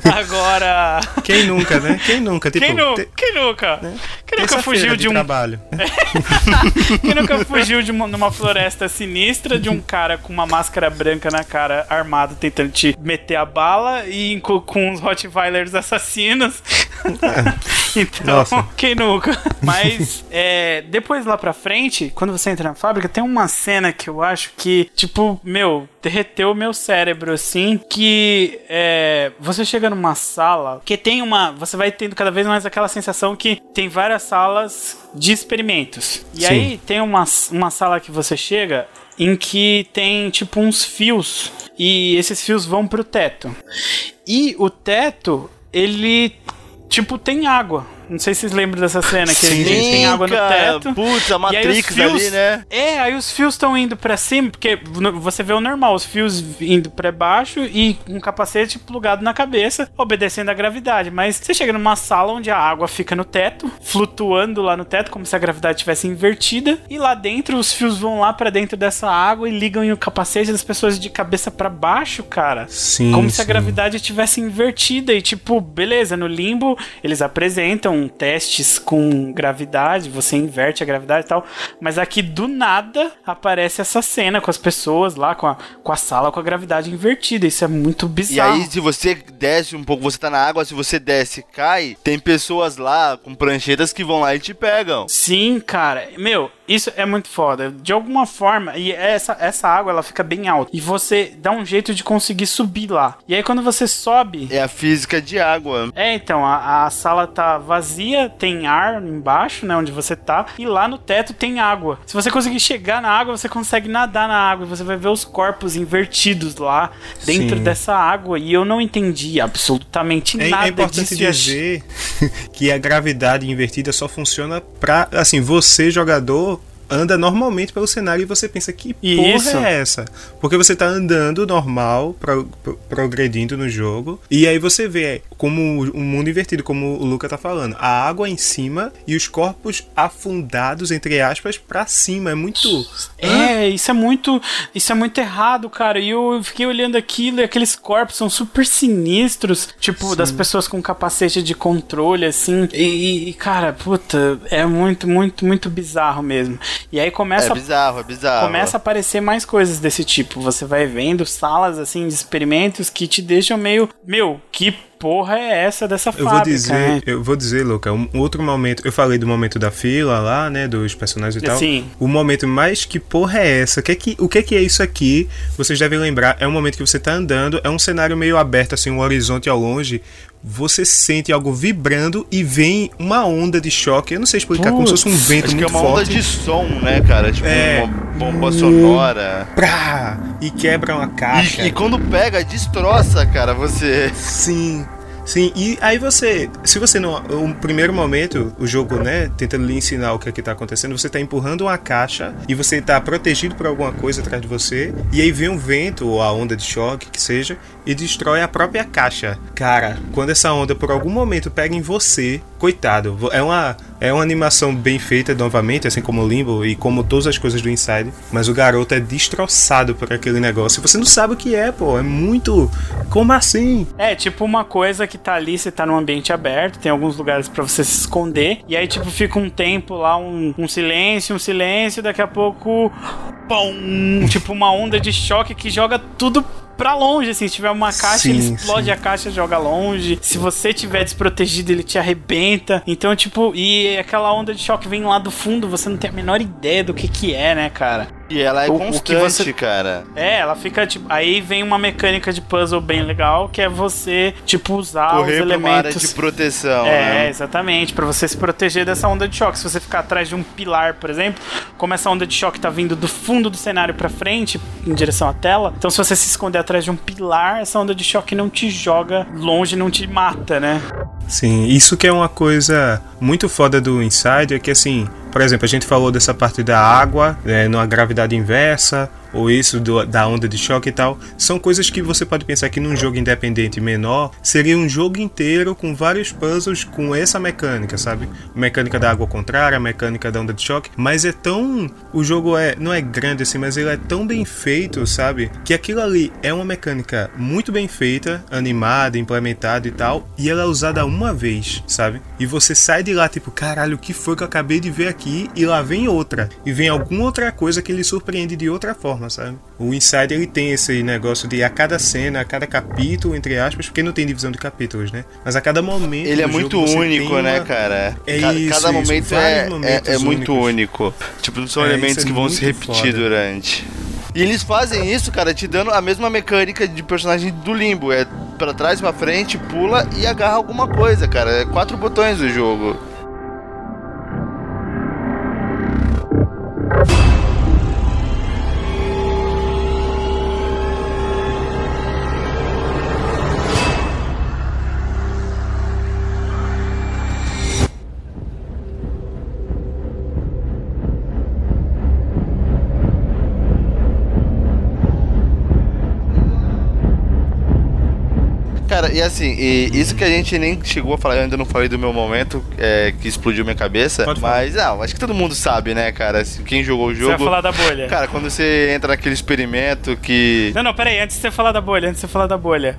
[SPEAKER 1] Agora, Agora,
[SPEAKER 4] Quem nunca, né? Quem nunca? Tipo,
[SPEAKER 1] quem, nu,
[SPEAKER 4] te-
[SPEAKER 1] quem nunca? Quem nunca fugiu de um
[SPEAKER 4] trabalho.
[SPEAKER 1] Quem nunca fugiu de uma, numa floresta sinistra de um cara com uma máscara branca na cara, armado, tentando te meter a bala e com, com uns Rottweilers assassinos? então,
[SPEAKER 4] Nossa.
[SPEAKER 1] quem nunca? Mas, é, depois lá pra frente, quando você entra na fábrica, tem uma cena que eu acho que, tipo, meu, derreteu o meu cérebro, assim, que é, você chega numa sala que tem uma. Você vai tendo cada vez mais aquela sensação que tem várias salas de experimentos. E
[SPEAKER 4] Sim.
[SPEAKER 1] aí tem uma, uma sala que você chega em que tem tipo uns fios e esses fios vão pro teto. E o teto, ele tipo tem água. Não sei se vocês lembram dessa cena que
[SPEAKER 3] Sim,
[SPEAKER 1] tem água no teto.
[SPEAKER 3] Putz, a Matrix
[SPEAKER 1] fios-
[SPEAKER 3] ali, né?
[SPEAKER 1] É, aí os fios estão indo pra cima, porque você vê o normal, os fios indo pra baixo e um capacete plugado na cabeça, obedecendo à gravidade. Mas você chega numa sala onde a água fica no teto, flutuando lá no teto, como se a gravidade tivesse invertida, e lá dentro os fios vão lá pra dentro dessa água e ligam o capacete das pessoas de cabeça pra baixo, cara.
[SPEAKER 4] Sim,
[SPEAKER 1] Como se a
[SPEAKER 4] sim.
[SPEAKER 1] gravidade tivesse invertida e tipo, beleza, no limbo eles apresentam testes com gravidade, você inverte a gravidade e tal, mas aqui do nada aparece essa cena com as pessoas lá com a, com a sala com a gravidade invertida. Isso é muito
[SPEAKER 3] E
[SPEAKER 1] bizarro.
[SPEAKER 3] aí, se você desce um pouco, você tá na água, se você desce e cai, tem pessoas lá com pranchetas que vão lá e te pegam.
[SPEAKER 1] Sim, cara. Meu, isso é muito foda. De alguma forma, e essa, essa água ela fica bem alta. E você dá um jeito de conseguir subir lá. E aí quando você sobe,
[SPEAKER 3] É a física de água.
[SPEAKER 1] É, então, a, a sala tá vazia, tem ar embaixo, né, onde você tá, e lá no teto tem água. Se você conseguir chegar na água, você consegue nadar na água, e você vai ver os corpos invertidos lá dentro
[SPEAKER 4] Sim.
[SPEAKER 1] dessa água, e eu não entendi absolutamente
[SPEAKER 4] É,
[SPEAKER 1] nada
[SPEAKER 4] é importante
[SPEAKER 1] e
[SPEAKER 4] dizer que a gravidade invertida só funciona pra, assim, você, jogador, anda normalmente pelo cenário e você pensa que porra
[SPEAKER 1] Isso.
[SPEAKER 4] é essa? Porque você tá andando normal, pro- pro- progredindo no jogo, e aí você vê como um mundo invertido, como o Luca tá falando. A água em cima e os corpos afundados, entre aspas, pra cima. É muito...
[SPEAKER 1] É, isso é muito, isso é muito errado, cara. E eu fiquei olhando aquilo e aqueles corpos são super sinistros, tipo das pessoas com capacete de controle assim. E, e, cara, puta, é muito, muito, muito bizarro mesmo. E aí começa
[SPEAKER 3] É bizarro, é bizarro.
[SPEAKER 1] Começa a aparecer mais coisas desse tipo. Você vai vendo salas assim de experimentos que te deixam meio, meu, que porra é essa dessa
[SPEAKER 4] Eu
[SPEAKER 1] fábrica?
[SPEAKER 4] vou dizer,
[SPEAKER 1] né?
[SPEAKER 4] eu vou dizer, Luca, um outro momento. Eu falei do momento da fila lá, né? Dos personagens e tal.
[SPEAKER 1] Sim.
[SPEAKER 4] O momento mais que porra é essa? O que é que, o que é que é isso aqui? Vocês devem lembrar, é um momento que você tá andando, é um cenário meio aberto, assim, um horizonte ao longe. Você sente algo vibrando e vem uma onda de choque. Eu não sei explicar, como se fosse um vento
[SPEAKER 3] Acho que é
[SPEAKER 4] muito
[SPEAKER 3] uma onda
[SPEAKER 4] forte.
[SPEAKER 3] de som, né, cara? Tipo,
[SPEAKER 4] É.
[SPEAKER 3] uma bomba sonora.
[SPEAKER 4] Prá! E quebra uma caixa.
[SPEAKER 3] E, e quando pega, destroça, cara, você.
[SPEAKER 4] Sim. Sim, e aí você, se você não, o primeiro momento, o jogo, né, tentando lhe ensinar o que é que tá acontecendo, você tá empurrando uma caixa e você tá protegido por alguma coisa atrás de você, e aí vem um vento ou a onda de choque, que seja, e destrói a própria caixa. Cara, quando essa onda por algum momento pega em você, coitado, é uma é uma animação bem feita novamente, assim como o Limbo e como todas as coisas do Inside, mas o garoto é destroçado por aquele negócio. Você não sabe o que é, pô, é muito como assim?
[SPEAKER 1] É, tipo uma coisa que tá ali, você tá num ambiente aberto, tem alguns lugares pra você se esconder, e aí, tipo, fica um tempo lá, um, um silêncio, um silêncio, daqui a pouco. Pum! Tipo uma onda de choque que joga tudo pra longe, assim. Se tiver uma caixa,
[SPEAKER 4] Sim,
[SPEAKER 1] ele explode
[SPEAKER 4] sim.
[SPEAKER 1] a caixa, joga longe. Se você tiver desprotegido, ele te arrebenta. Então, tipo, e aquela onda de choque vem lá do fundo, você não tem a menor ideia do que que é, né, cara?
[SPEAKER 3] E ela é
[SPEAKER 1] O- o que
[SPEAKER 3] constante,
[SPEAKER 1] você-
[SPEAKER 3] cara.
[SPEAKER 1] É, ela fica tipo. Aí vem uma mecânica de puzzle bem legal, que é você, tipo, usar
[SPEAKER 3] Correr
[SPEAKER 1] os
[SPEAKER 3] pra uma área
[SPEAKER 1] elementos.
[SPEAKER 3] de proteção,
[SPEAKER 1] É,
[SPEAKER 3] né?
[SPEAKER 1] exatamente, Pra você se proteger dessa onda de choque. Se você ficar atrás de um pilar, por exemplo, como essa onda de choque tá vindo do fundo do cenário pra frente, em direção à tela, então se você se esconder atrás de um pilar, essa onda de choque não te joga longe, não te mata, né?
[SPEAKER 4] Sim, isso que é uma coisa muito foda do Inside, é que assim, por exemplo, a gente falou dessa parte da água, né, numa gravidade inversa, ou isso do- da onda de choque e tal, são coisas que você pode pensar que num jogo independente menor seria um jogo inteiro com vários puzzles com essa mecânica, sabe? Mecânica da água ao contrário, a mecânica da onda de choque, mas é tão. O jogo é não é grande assim, mas ele é tão bem feito, sabe? Que aquilo ali é uma mecânica muito bem feita, animada, implementada e tal, e ela é usada uma vez, sabe? E você sai de lá tipo, caralho, o que foi que eu acabei de ver aqui? E lá vem outra, e vem alguma outra coisa que lhe surpreende de outra forma, sabe? O Inside ele tem esse negócio de a cada cena, a cada capítulo, entre aspas, porque não tem divisão de capítulos, né? Mas a cada momento.
[SPEAKER 3] Ele é
[SPEAKER 4] do
[SPEAKER 3] muito único,
[SPEAKER 4] tem
[SPEAKER 3] né,
[SPEAKER 4] uma-
[SPEAKER 3] cara?
[SPEAKER 4] É
[SPEAKER 3] Ca-
[SPEAKER 4] isso,
[SPEAKER 3] Cada
[SPEAKER 4] isso.
[SPEAKER 3] momento é, é,
[SPEAKER 4] momentos
[SPEAKER 3] é muito único. Tipo, não são
[SPEAKER 4] É,
[SPEAKER 3] elementos
[SPEAKER 4] isso é
[SPEAKER 3] que vão se repetir
[SPEAKER 4] foda.
[SPEAKER 3] durante. E eles fazem isso, cara, te dando a mesma mecânica de personagem do limbo. É pra trás, pra frente, pula e agarra alguma coisa, cara. É quatro botões o jogo. E assim, e isso que a gente nem chegou a falar, eu ainda não falei do meu momento, é, que explodiu minha cabeça,
[SPEAKER 4] Pode falar.
[SPEAKER 3] mas não, acho que todo mundo sabe, né, cara? assim, Quem jogou o
[SPEAKER 1] Você vai
[SPEAKER 3] jogo.
[SPEAKER 1] falar da bolha.
[SPEAKER 3] Cara, quando você entra naquele experimento que.
[SPEAKER 1] Não, não, peraí, antes de você falar da bolha, antes de você falar da bolha.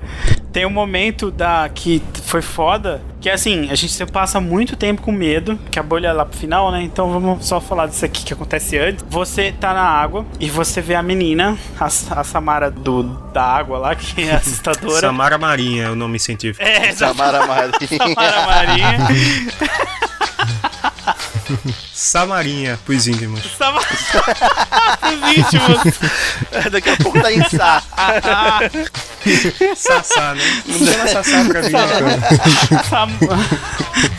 [SPEAKER 1] Tem um momento da que foi foda, que assim, a gente passa muito tempo com medo, que a bolha é lá pro final, né? Então vamos só falar disso aqui que acontece antes. Você tá na água e você vê a menina, a, a Samara do, da água lá, que é assustadora.
[SPEAKER 4] Samara Marinha é o nome científico.
[SPEAKER 1] É,
[SPEAKER 3] Samara Marinha.
[SPEAKER 1] Samara Marinha.
[SPEAKER 4] Samarinha, pros íntimos.
[SPEAKER 1] Samara os íntimos.
[SPEAKER 3] Daqui a pouco tá em Sá.
[SPEAKER 4] Sassá, né? Funciona Sassá pra mim, né, cara?
[SPEAKER 1] Sam...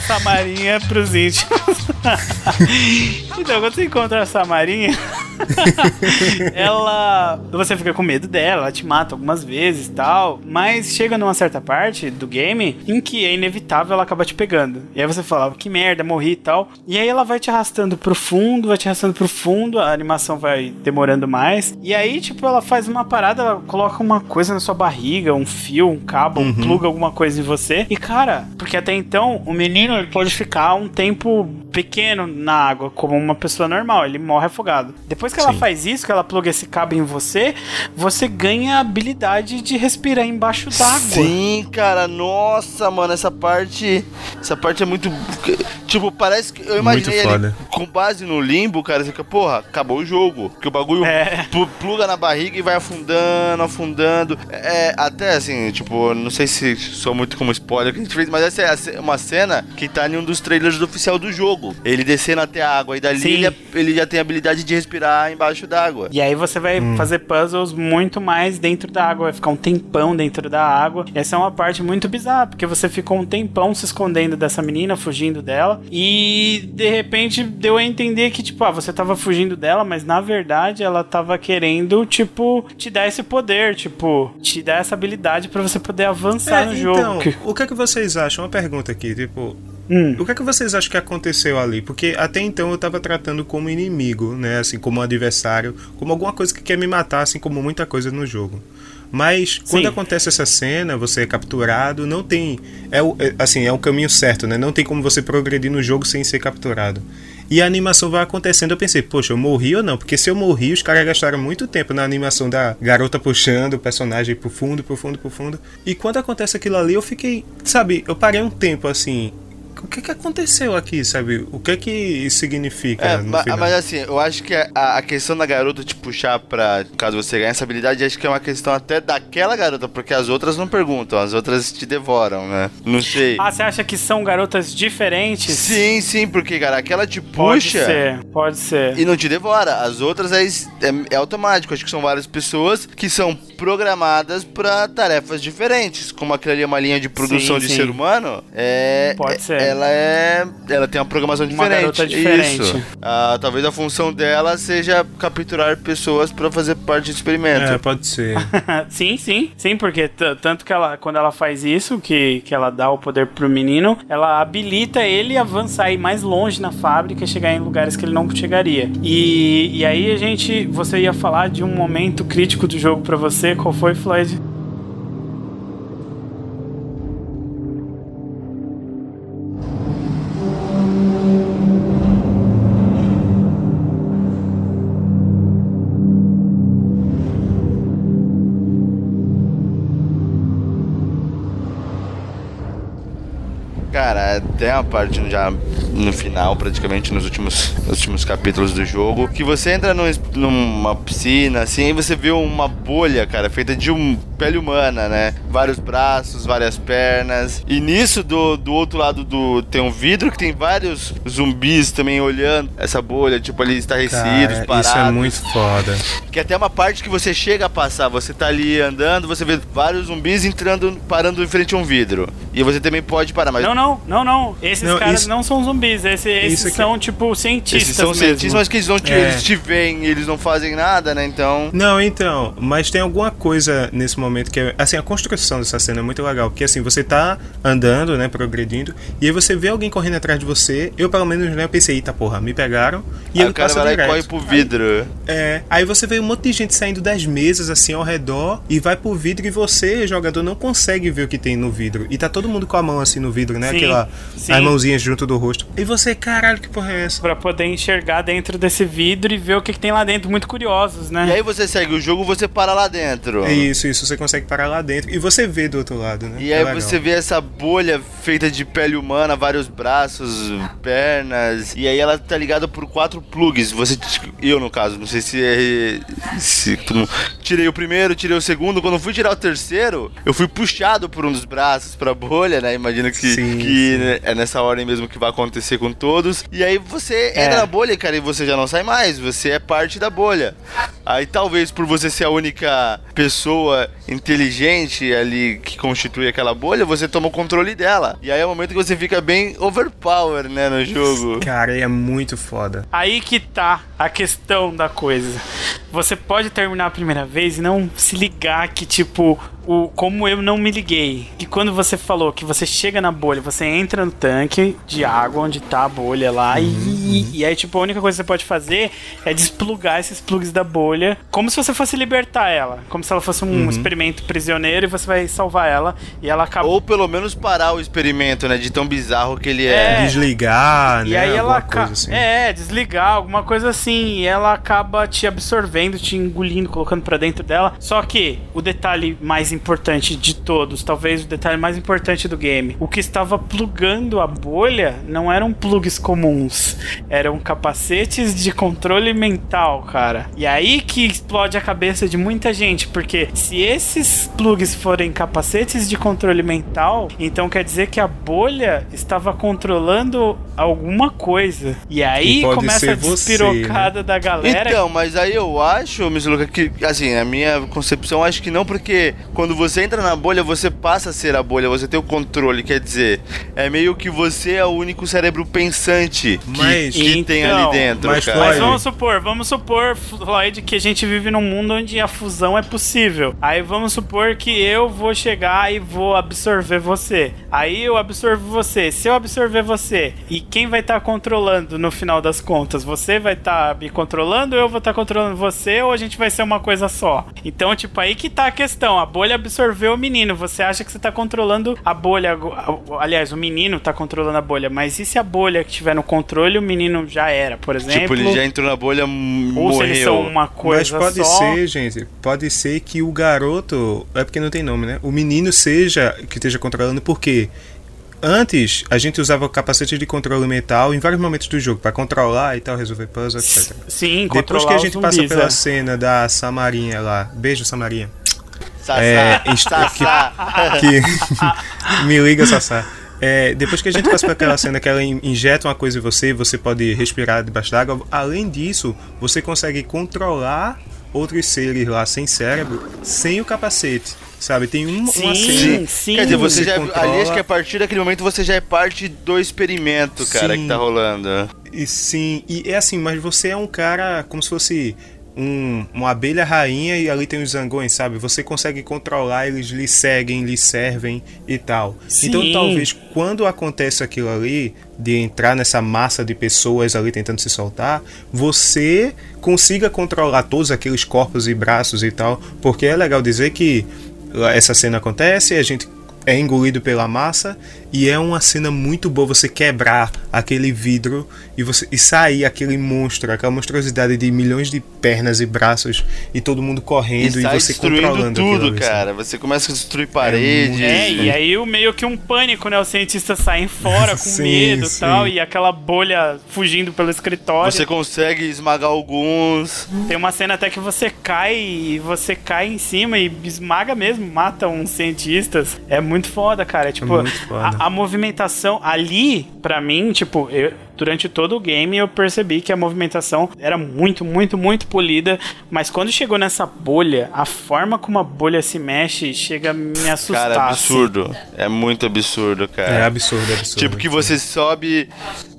[SPEAKER 1] Samarinha pros íntimos. então, quando você encontra a Samarinha, ela. Você fica com medo dela, ela te mata algumas vezes e tal. Mas chega numa certa parte do game em que é inevitável ela acaba te pegando. E aí você fala, que merda, morri e tal. E aí ela vai te arrastando pro fundo, vai te arrastando pro fundo, a animação vai demorando mais. E aí, tipo, ela faz uma parada, ela coloca uma coisa na sua barriga, um fio, um cabo, um pluga alguma coisa em você. E cara, porque até então o menino ele pode ficar um tempo pequeno na água, como uma pessoa normal, ele morre afogado. Depois que ela
[SPEAKER 4] Sim.
[SPEAKER 1] faz isso, que ela pluga esse cabo em você, você ganha a habilidade de respirar embaixo d'água.
[SPEAKER 3] Sim, cara, nossa, mano, essa parte. Essa parte é muito. Tipo, parece que. Eu imaginei
[SPEAKER 4] Muito
[SPEAKER 3] ali, com base no limbo, cara, você fica, porra, acabou o jogo. Porque o bagulho
[SPEAKER 1] É.
[SPEAKER 3] plu- pluga na barriga e vai afundando, afundando. É, até assim, tipo, não sei se sou muito como spoiler que a gente fez, mas essa é uma cena que tá em um dos trailers do oficial do jogo. Ele descendo até a água e dali ele, ele já tem a habilidade de respirar embaixo d'água.
[SPEAKER 1] E aí você vai fazer puzzles muito mais dentro da água, vai ficar um tempão dentro da água. E essa é uma parte muito bizarra, porque você ficou um tempão se escondendo dessa menina, fugindo dela, e de repente deu a entender que, tipo, ah, você tava fugindo dela, mas na verdade ela tava querendo, tipo, te dar esse poder, tipo, te dar essa habilidade pra você poder avançar
[SPEAKER 4] É,
[SPEAKER 1] no
[SPEAKER 4] então,
[SPEAKER 1] jogo.
[SPEAKER 4] O que é que vocês acham? Uma pergunta aqui, tipo,
[SPEAKER 1] Hum.
[SPEAKER 4] o que é que vocês acham que aconteceu ali? Porque até então eu tava tratando como inimigo, né? Assim, como um adversário, como alguma coisa que quer me matar, assim como muita coisa no jogo. Mas quando
[SPEAKER 1] Sim.
[SPEAKER 4] acontece essa cena, você é capturado, não tem. É, o- é, assim, é o caminho certo, né? Não tem como você progredir no jogo sem ser capturado. E a animação vai acontecendo. Eu pensei, poxa, eu morri ou não? Porque se eu morri, os caras gastaram muito tempo na animação da garota puxando o personagem pro fundo, pro fundo, pro fundo. E quando acontece aquilo ali, eu fiquei, sabe, eu parei um tempo assim. O que que aconteceu aqui, sabe? O que que isso significa
[SPEAKER 3] É,
[SPEAKER 4] no
[SPEAKER 3] ma-
[SPEAKER 4] final?
[SPEAKER 3] mas assim, eu acho que a, a questão da garota te puxar pra. Caso você ganhe essa habilidade, acho que é uma questão até daquela garota, porque as outras não perguntam, as outras te devoram, né? Não sei.
[SPEAKER 1] Ah, você acha que são garotas diferentes?
[SPEAKER 3] Sim, sim, porque, cara, aquela te
[SPEAKER 1] Pode
[SPEAKER 3] puxa.
[SPEAKER 1] ser, pode ser.
[SPEAKER 3] E não te devora. As outras é, é, é automático. Acho que são várias pessoas que são programadas pra tarefas diferentes. Como aquela ali é uma linha de produção
[SPEAKER 1] Sim,
[SPEAKER 3] de
[SPEAKER 1] sim.
[SPEAKER 3] ser humano, é.
[SPEAKER 1] Pode
[SPEAKER 3] é-
[SPEAKER 1] ser.
[SPEAKER 3] Ela é. Ela tem uma programação
[SPEAKER 1] Uma
[SPEAKER 3] diferente.
[SPEAKER 1] garota diferente.
[SPEAKER 3] Isso. Ah, talvez a função dela seja capturar pessoas pra fazer parte do experimento.
[SPEAKER 4] É, pode ser.
[SPEAKER 1] sim, sim, sim, porque tanto que ela, quando ela faz isso, que, que ela dá o poder pro menino, ela habilita ele a avançar ir mais longe na fábrica e chegar em lugares que ele não chegaria. E, e aí a gente, você ia falar de um momento crítico do jogo pra você, qual foi, Floyd?
[SPEAKER 3] Cara, tem uma parte já no final, praticamente nos últimos, nos últimos capítulos do jogo, que você entra num numa piscina, assim, e você vê uma bolha, cara, feita de um pele humana, né? Vários braços, várias pernas. E nisso, do, do outro lado do tem um vidro que tem vários zumbis também olhando essa bolha, tipo ali estarrecidos,
[SPEAKER 4] Cara,
[SPEAKER 3] parados.
[SPEAKER 4] isso é muito foda.
[SPEAKER 3] Que até uma parte que você chega a passar, você tá ali andando, você vê vários zumbis entrando, parando em frente a um vidro. E você também pode parar, mas
[SPEAKER 1] Não, não, não, não. Esses
[SPEAKER 4] Não,
[SPEAKER 1] caras
[SPEAKER 4] isso-
[SPEAKER 1] não são zumbis. Esse- esses
[SPEAKER 4] aqui-
[SPEAKER 1] são, tipo, cientistas.
[SPEAKER 3] esses são
[SPEAKER 1] mesmo.
[SPEAKER 3] cientistas, mas que eles, não te,
[SPEAKER 4] É.
[SPEAKER 3] eles te veem, eles não fazem nada, né? Então.
[SPEAKER 4] Não, então, mas tem alguma coisa nesse momento que é. Assim, a construção dessa cena é muito legal. Porque assim, você tá andando, né, progredindo, e aí você vê alguém correndo atrás de você. Eu, pelo menos, né, eu pensei, eita porra, me pegaram. E
[SPEAKER 3] aí
[SPEAKER 4] ele
[SPEAKER 3] o cara
[SPEAKER 4] passa
[SPEAKER 3] vai lá e
[SPEAKER 4] direto.
[SPEAKER 3] corre pro vidro.
[SPEAKER 4] É, aí você vê um monte de gente saindo das mesas assim ao redor e vai pro vidro e você, jogador, não consegue ver o que tem no vidro. E tá todo mundo com a mão assim no vidro, né?
[SPEAKER 1] Sim,
[SPEAKER 4] Aquela
[SPEAKER 1] sim.
[SPEAKER 4] as mãozinhas junto do rosto. E você, caralho, que porra é essa?
[SPEAKER 1] Pra poder enxergar dentro desse vidro e ver o que, que tem lá dentro. Muito curiosos, né?
[SPEAKER 3] E aí você segue o jogo, você para lá dentro.
[SPEAKER 4] É isso, isso, você consegue parar lá dentro. E você vê do outro lado, né?
[SPEAKER 3] E
[SPEAKER 4] É
[SPEAKER 3] aí
[SPEAKER 4] legal.
[SPEAKER 3] você vê essa bolha feita de pele humana, vários braços, pernas. E aí ela tá ligada por quatro plugs. Você, eu no caso, não sei se é. Se, tirei o primeiro, tirei o segundo. Quando eu fui tirar o terceiro, eu fui puxado por um dos braços pra bolha, né? Imagino que,
[SPEAKER 4] Sim,
[SPEAKER 3] que
[SPEAKER 4] sim.
[SPEAKER 3] né, é nessa ordem mesmo que vai acontecer com todos. E aí você
[SPEAKER 1] É.
[SPEAKER 3] entra na bolha, cara, e você já não sai mais. Você é parte da bolha. Aí talvez por você ser a única pessoa inteligente ali que constitui aquela bolha, você toma o controle dela. E aí é o momento que você fica bem overpower, né, no jogo.
[SPEAKER 4] Cara, é muito foda.
[SPEAKER 1] Aí que tá a questão da coisa. Você pode terminar a primeira vez e não se ligar que, tipo, o, como eu não me liguei. E quando você falou que você chega na bolha, você entra no tanque de água onde tá a bolha lá e, e aí, tipo, a única coisa que você pode fazer é desplugar esses plugs da bolha, como se você fosse libertar ela. Como se ela fosse um experimento prisioneiro e você vai salvar ela e ela acaba.
[SPEAKER 3] Ou pelo menos parar o experimento, né, de tão bizarro que ele é.
[SPEAKER 1] É.
[SPEAKER 4] Desligar,
[SPEAKER 1] E
[SPEAKER 4] né?
[SPEAKER 1] aí ela acaba.
[SPEAKER 4] coisa assim.
[SPEAKER 1] É, desligar, alguma coisa assim. E ela acaba te absorvendo, te engolindo, colocando pra dentro dela. Só que o detalhe mais importante de todos, talvez o detalhe mais importante do game, o que estava plugando a bolha não eram plugs comuns, eram capacetes de controle mental, cara. E aí que explode a cabeça de muita gente, porque se esses plugs forem capacetes de controle mental, então quer dizer que a bolha estava controlando alguma coisa. E aí
[SPEAKER 4] E
[SPEAKER 1] começa a
[SPEAKER 4] você,
[SPEAKER 1] despirocada da galera.
[SPEAKER 3] Então, mas aí eu acho, Miss Luca, que, assim, a minha concepção, acho que não, porque quando você entra na bolha, você passa a ser a bolha, você tem o controle, quer dizer, é meio que você é o único cérebro pensante que,
[SPEAKER 4] Mas-
[SPEAKER 3] que tem
[SPEAKER 1] Então,
[SPEAKER 3] ali dentro,
[SPEAKER 4] mas
[SPEAKER 3] cara.
[SPEAKER 1] Mas vamos supor, vamos supor, Floyd, que a gente vive num mundo onde a fusão é possível. Aí vamos supor que eu vou chegar e vou absorver você. Aí eu absorvo você. Se eu absorver você, e quem vai estar controlando no final das contas? Você vai estar me controlando, eu vou estar controlando você, ou a gente vai ser uma coisa só? Então, tipo, aí que tá a questão. A bolha absorveu o menino. Você acha que você tá controlando a bolha. Aliás, o menino tá controlando a bolha. Mas e se a bolha que tiver no controle, o menino já era, por exemplo?
[SPEAKER 3] Tipo, ele já entrou na bolha,
[SPEAKER 1] Ou
[SPEAKER 3] morreu.
[SPEAKER 1] se eles são uma
[SPEAKER 4] Mas
[SPEAKER 1] coisa
[SPEAKER 4] pode
[SPEAKER 1] só.
[SPEAKER 4] ser, gente, pode ser que o garoto, é porque não tem nome, né? O menino seja que esteja controlando porque antes a gente usava o capacete de controle mental em vários momentos do jogo para controlar e tal, resolver puzzles, etc.
[SPEAKER 1] Sim,
[SPEAKER 4] Depois que a gente passa pela
[SPEAKER 1] é.
[SPEAKER 4] cena da Samarinha lá, beijo Samarinha,
[SPEAKER 3] Sassá,
[SPEAKER 4] É,
[SPEAKER 3] Sassá.
[SPEAKER 4] que me liga Sassá. É, depois que a gente passa por aquela cena que ela in- injeta uma coisa em você, você pode respirar debaixo d'água. Além disso, você consegue controlar outros seres lá sem cérebro, sem o capacete. Sabe? Tem um, uma
[SPEAKER 1] Sim,
[SPEAKER 4] cena.
[SPEAKER 1] sim.
[SPEAKER 3] Quer dizer, você
[SPEAKER 4] Você
[SPEAKER 3] já,
[SPEAKER 4] controla-
[SPEAKER 3] ali acho que a partir daquele momento você já é parte do experimento, cara,
[SPEAKER 4] Sim.
[SPEAKER 3] que tá rolando.
[SPEAKER 4] E sim, e é assim, mas você é um cara como se fosse um, uma abelha rainha e ali tem os zangões, sabe? Você consegue controlar, eles lhe seguem, lhe servem e tal.
[SPEAKER 1] Sim.
[SPEAKER 4] Então talvez quando acontece aquilo ali, de entrar nessa massa de pessoas ali tentando se soltar, você consiga controlar todos aqueles corpos e braços e tal, porque é legal dizer que essa cena acontece, a gente é engolido pela massa e é uma cena muito boa você quebrar aquele vidro e você e sair aquele monstro, aquela monstruosidade de milhões de pernas e braços e todo mundo
[SPEAKER 3] E
[SPEAKER 4] correndo e,
[SPEAKER 3] sai
[SPEAKER 4] você
[SPEAKER 3] destruindo
[SPEAKER 4] controlando aquilo
[SPEAKER 3] tudo,
[SPEAKER 4] ali, sabe?
[SPEAKER 3] cara. Você começa a destruir paredes.
[SPEAKER 1] É, e aí o meio que um pânico, né? Os cientistas saem fora com
[SPEAKER 4] Sim,
[SPEAKER 1] medo e
[SPEAKER 4] sim.
[SPEAKER 1] tal, e aquela bolha fugindo pelo escritório.
[SPEAKER 3] Você consegue esmagar alguns.
[SPEAKER 1] Tem uma cena até que você cai e você cai em cima e esmaga mesmo, mata uns cientistas. É muito foda, cara. É, tipo,
[SPEAKER 4] muito foda.
[SPEAKER 1] A, a movimentação ali, pra mim, tipo, eu- durante todo o game eu percebi que a movimentação era muito, muito, muito polida. Mas quando chegou nessa bolha, a forma como a bolha se mexe chega a me assustar.
[SPEAKER 3] Cara,
[SPEAKER 1] assim.
[SPEAKER 3] absurdo. É muito absurdo, cara.
[SPEAKER 4] É absurdo, é absurdo.
[SPEAKER 3] Tipo que você sobe.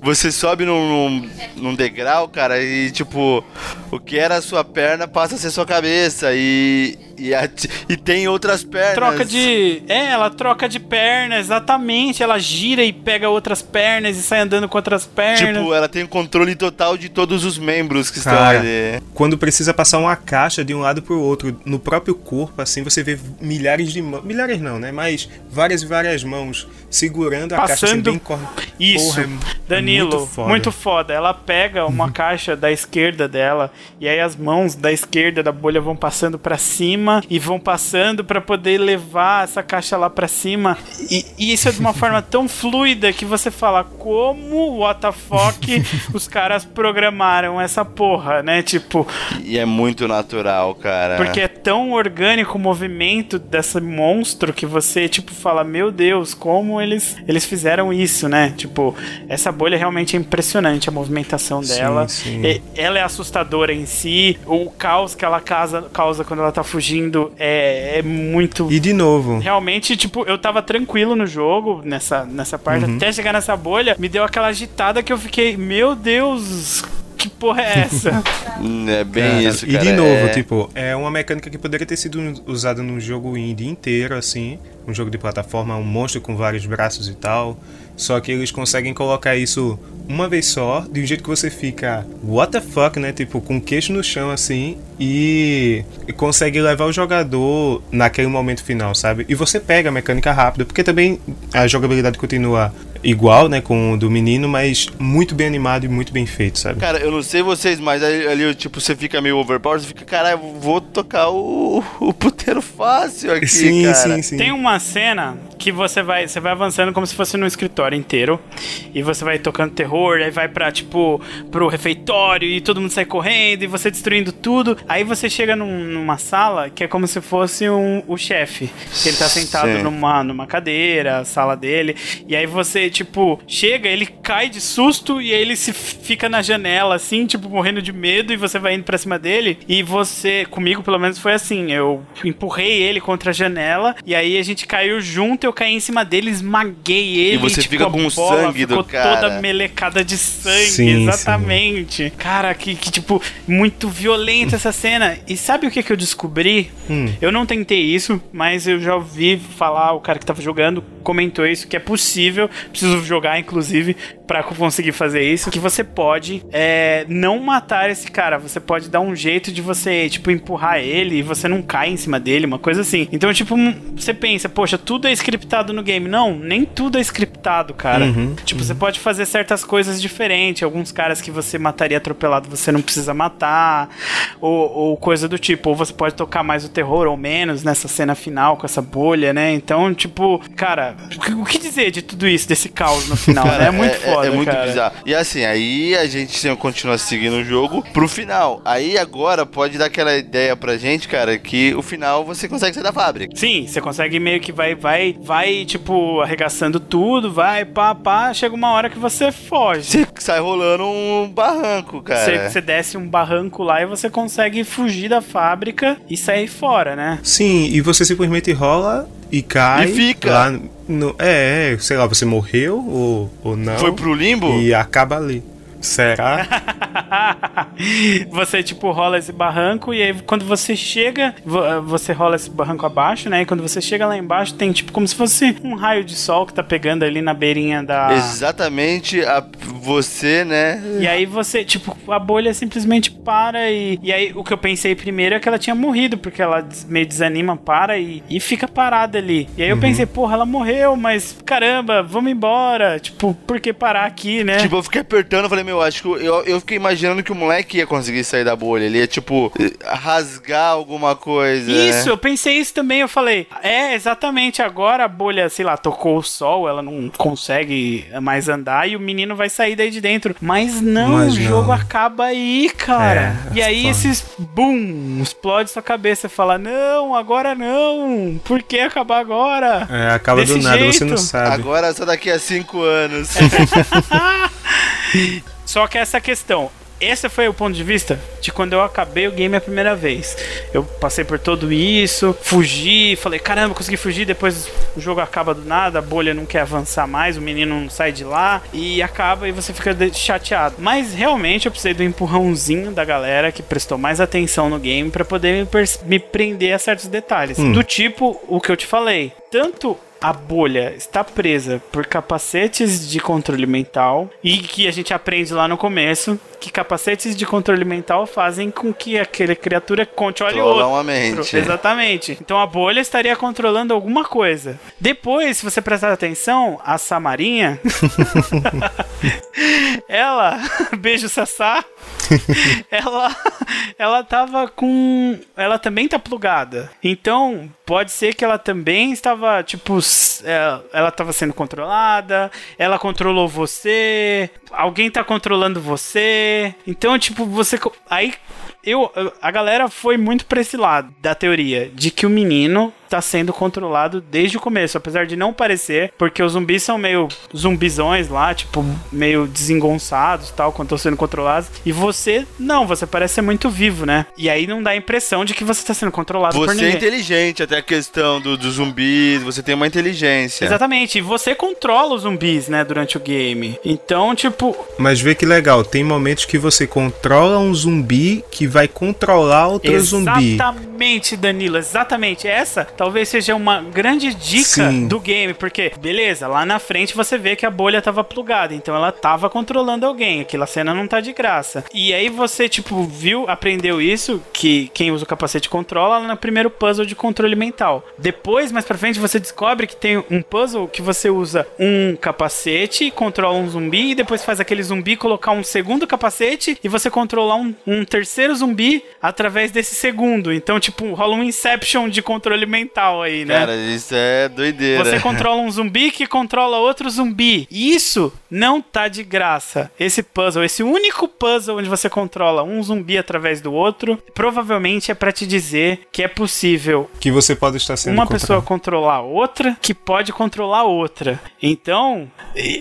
[SPEAKER 3] Você sobe num, num, num degrau, cara, e tipo, o que era a sua perna passa a ser sua cabeça. E. E, a- e tem outras pernas.
[SPEAKER 1] Troca de. É, ela troca de perna, exatamente. Ela gira e pega outras pernas e sai andando com outras pernas.
[SPEAKER 3] Tipo, ela tem o controle total de todos os membros que estão
[SPEAKER 4] Cara,
[SPEAKER 3] ali.
[SPEAKER 4] quando precisa passar uma caixa de um lado pro outro no próprio corpo, assim, você vê milhares de mãos. Milhares não, né? Mas várias e várias mãos segurando a caixa assim,
[SPEAKER 1] Passando-
[SPEAKER 4] bem cor...
[SPEAKER 1] Isso,
[SPEAKER 4] Porra, é
[SPEAKER 1] Danilo,
[SPEAKER 4] muito
[SPEAKER 1] muito
[SPEAKER 4] foda.
[SPEAKER 1] foda. Ela pega uma caixa da esquerda dela e aí as mãos da esquerda da bolha vão passando pra cima e vão passando pra poder levar essa caixa lá pra cima. E, e isso é de uma forma tão fluida que você fala como what the fuck os caras programaram essa porra, né? Tipo,
[SPEAKER 3] E é muito natural, cara.
[SPEAKER 1] porque é tão orgânico o movimento desse monstro que você, tipo, fala, meu Deus, como eles, eles fizeram isso, né? Tipo, essa bolha realmente é impressionante, a movimentação
[SPEAKER 4] Sim,
[SPEAKER 1] dela.
[SPEAKER 4] sim.
[SPEAKER 1] E- ela é assustadora em si, o caos que ela causa, causa quando ela tá fugindo é, é muito...
[SPEAKER 4] E de novo,
[SPEAKER 1] Realmente, tipo, eu tava tranquilo no jogo, nessa, nessa parte,
[SPEAKER 4] Uhum.
[SPEAKER 1] até chegar nessa bolha, me deu aquela agitada que eu fiquei, meu Deus, que porra é essa?
[SPEAKER 3] É bem
[SPEAKER 4] Cara,
[SPEAKER 3] isso, cara.
[SPEAKER 4] E de novo,
[SPEAKER 3] é...
[SPEAKER 4] tipo, é uma mecânica que poderia ter sido usada num jogo indie inteiro, assim. Um jogo de plataforma, um monstro com vários braços e tal. Só que eles conseguem colocar isso uma vez só, de um jeito que você fica, what the fuck, né? Tipo, com o queixo no chão, assim, e, e consegue levar o jogador naquele momento final, sabe? E você pega a mecânica rápida, porque também a jogabilidade continua igual, né, com o do menino, mas muito bem animado e muito bem feito, sabe?
[SPEAKER 3] Cara, eu não sei vocês, mas ali, ali, tipo, você fica meio overpowered, você fica, caralho, vou tocar o, o puteiro fácil aqui,
[SPEAKER 4] sim,
[SPEAKER 3] cara.
[SPEAKER 4] sim, sim.
[SPEAKER 1] Tem uma cena que você vai, você vai avançando como se fosse no escritório inteiro. E você vai tocando terror, aí vai pra, tipo, pro refeitório e todo mundo sai correndo e você destruindo tudo. Aí você chega num- numa sala que é como se fosse um, o chefe. Que ele tá sentado
[SPEAKER 3] Sim.
[SPEAKER 1] numa, numa cadeira, a sala dele. E aí você, tipo, chega, ele cai de susto e aí ele se fica na janela, assim, tipo, morrendo de medo, e você vai indo pra cima dele. E você, comigo pelo menos foi assim: eu empurrei ele contra a janela, e aí a gente caiu junto, eu caí em cima dele, esmaguei ele.
[SPEAKER 3] E você
[SPEAKER 1] tipo,
[SPEAKER 3] fica com o
[SPEAKER 1] bola
[SPEAKER 3] sangue do
[SPEAKER 1] ficou
[SPEAKER 3] cara.
[SPEAKER 1] toda melecada de sangue,
[SPEAKER 4] Sim,
[SPEAKER 1] exatamente. Cara, que, que, tipo, muito violenta essa cena. E sabe o que, que eu descobri?
[SPEAKER 4] Hum.
[SPEAKER 1] Eu não tentei isso, mas eu já ouvi falar, o cara que tava jogando comentou isso, que é possível, preciso jogar inclusive pra conseguir fazer isso, que você pode é, não matar esse cara, você pode dar um jeito de você, tipo, empurrar ele e você não cai em cima dele, uma coisa assim. Então, tipo, você pensa, poxa, tudo é scriptado no game. Não, nem tudo é scriptado, cara.
[SPEAKER 4] Uhum,
[SPEAKER 1] tipo, você pode fazer certas coisas diferentes. Alguns caras que você mataria atropelado, você não precisa matar. Ou, ou coisa do tipo. Ou você pode tocar mais o terror ou menos nessa cena final com essa bolha, né? Então, tipo, cara, o que dizer de tudo isso, desse caos no final?
[SPEAKER 3] Cara,
[SPEAKER 1] né? É muito foda.
[SPEAKER 3] É, muito
[SPEAKER 1] cara.
[SPEAKER 3] bizarro. E assim, aí a gente continua seguindo o jogo pro final. Aí agora pode dar aquela ideia pra gente, cara, que o final você consegue sair da fábrica.
[SPEAKER 1] Sim, você consegue meio que vai, vai, vai, tipo, arregaçando tudo, vai, pá, pá, chega uma hora que você foge.
[SPEAKER 3] Você sai rolando um barranco, cara.
[SPEAKER 1] Você, você desce um barranco lá e você consegue fugir da fábrica e sair fora, né?
[SPEAKER 4] Sim, e você simplesmente rola e cai.
[SPEAKER 3] E fica.
[SPEAKER 4] Lá no, é, sei lá, você morreu ou, ou não.
[SPEAKER 3] Foi pro limbo?
[SPEAKER 4] E acaba ali. Será?
[SPEAKER 1] você, tipo, rola esse barranco e aí quando você chega, você rola esse barranco abaixo, né? E quando você chega lá embaixo, tem tipo como se fosse um raio de sol que tá pegando ali na beirinha da.
[SPEAKER 3] Exatamente, a, você, né?
[SPEAKER 1] E aí você, tipo, a bolha simplesmente para e. E aí o que eu pensei primeiro é que ela tinha morrido, porque ela meio desanima, para e, e fica parada ali. E aí eu uhum. pensei, porra, ela morreu, mas caramba, vamos embora. Tipo, por que parar aqui, né?
[SPEAKER 3] Tipo, eu fiquei apertando, falei, meu, acho que eu, eu fiquei imaginando que o moleque ia conseguir sair da bolha. Ele ia, tipo, rasgar alguma coisa.
[SPEAKER 1] Isso,
[SPEAKER 3] né?
[SPEAKER 1] eu pensei isso também. Eu falei, é, exatamente. Agora a bolha, sei lá, tocou o sol, ela não consegue mais andar e o menino vai sair daí de dentro. Mas não, Mas o jogo acaba aí, cara. É, e aí esses boom, explode sua cabeça. Fala, não, agora não. Por que acabar agora?
[SPEAKER 4] É, acaba Desse do nada, jeito. você não sabe.
[SPEAKER 3] Agora só daqui a cinco anos.
[SPEAKER 1] Só que essa questão, esse foi o ponto de vista de quando eu acabei o game a primeira vez. Eu passei por tudo isso, fugi, falei, caramba, consegui fugir, depois o jogo acaba do nada, a bolha não quer avançar mais, o menino não sai de lá e acaba e você fica chateado. Mas realmente eu precisei do empurrãozinho da galera que prestou mais atenção no game para poder me, me, prender a certos detalhes. Hum. Do tipo o que eu te falei. Tanto a bolha está presa por capacetes de controle mental e que a gente aprende lá no começo que capacetes de controle mental fazem com que aquela criatura controle outro.
[SPEAKER 3] Uma mente.
[SPEAKER 1] Exatamente. Então a bolha estaria controlando alguma coisa. Depois, se você prestar atenção, a Samarinha ela, beijo Sassá, ela ela tava com ela também tá plugada. Então, pode ser que ela também estava tipo é, ela estava sendo controlada, ela controlou você, alguém tá controlando você. Então, tipo, você. Aí eu, a galera foi muito pra esse lado da teoria de que o menino tá sendo controlado desde o começo, apesar de não parecer, porque os zumbis são meio zumbizões lá, tipo, meio desengonçados tal, quando estão sendo controlados. E você, não, você parece ser muito vivo, né? E aí não dá a impressão de que você tá sendo controlado
[SPEAKER 3] você
[SPEAKER 1] por ninguém.
[SPEAKER 3] Você é inteligente, até a questão dos do zumbis, você tem uma inteligência.
[SPEAKER 1] Exatamente, e você controla os zumbis, né, durante o game. Então, tipo.
[SPEAKER 4] Mas vê que legal, tem momentos que você controla um zumbi que vai controlar outro
[SPEAKER 1] exatamente,
[SPEAKER 4] zumbi.
[SPEAKER 1] Exatamente, Danilo, exatamente. Essa talvez seja uma grande dica Sim. do game, porque, beleza, lá na frente você vê que a bolha tava plugada, então ela tava controlando alguém, aquela cena não tá de graça. E aí você, tipo, viu, aprendeu isso, que quem usa o capacete controla no primeiro puzzle de controle mental. Depois, mais pra frente, você descobre que tem um puzzle que você usa um capacete, controla um zumbi, e depois faz aquele zumbi colocar um segundo capacete, e você controlar um, um terceiro zumbi através desse segundo. Então, tipo, rola um Inception de controle mental aí, né?
[SPEAKER 3] Cara, isso é doideira.
[SPEAKER 1] Você controla um zumbi que controla outro zumbi. Isso não tá de graça. Esse puzzle, esse único puzzle onde você controla um zumbi através do outro, provavelmente é para te dizer que é possível
[SPEAKER 4] que você pode estar sendo
[SPEAKER 1] uma pessoa controlar outra, que pode controlar outra. Então,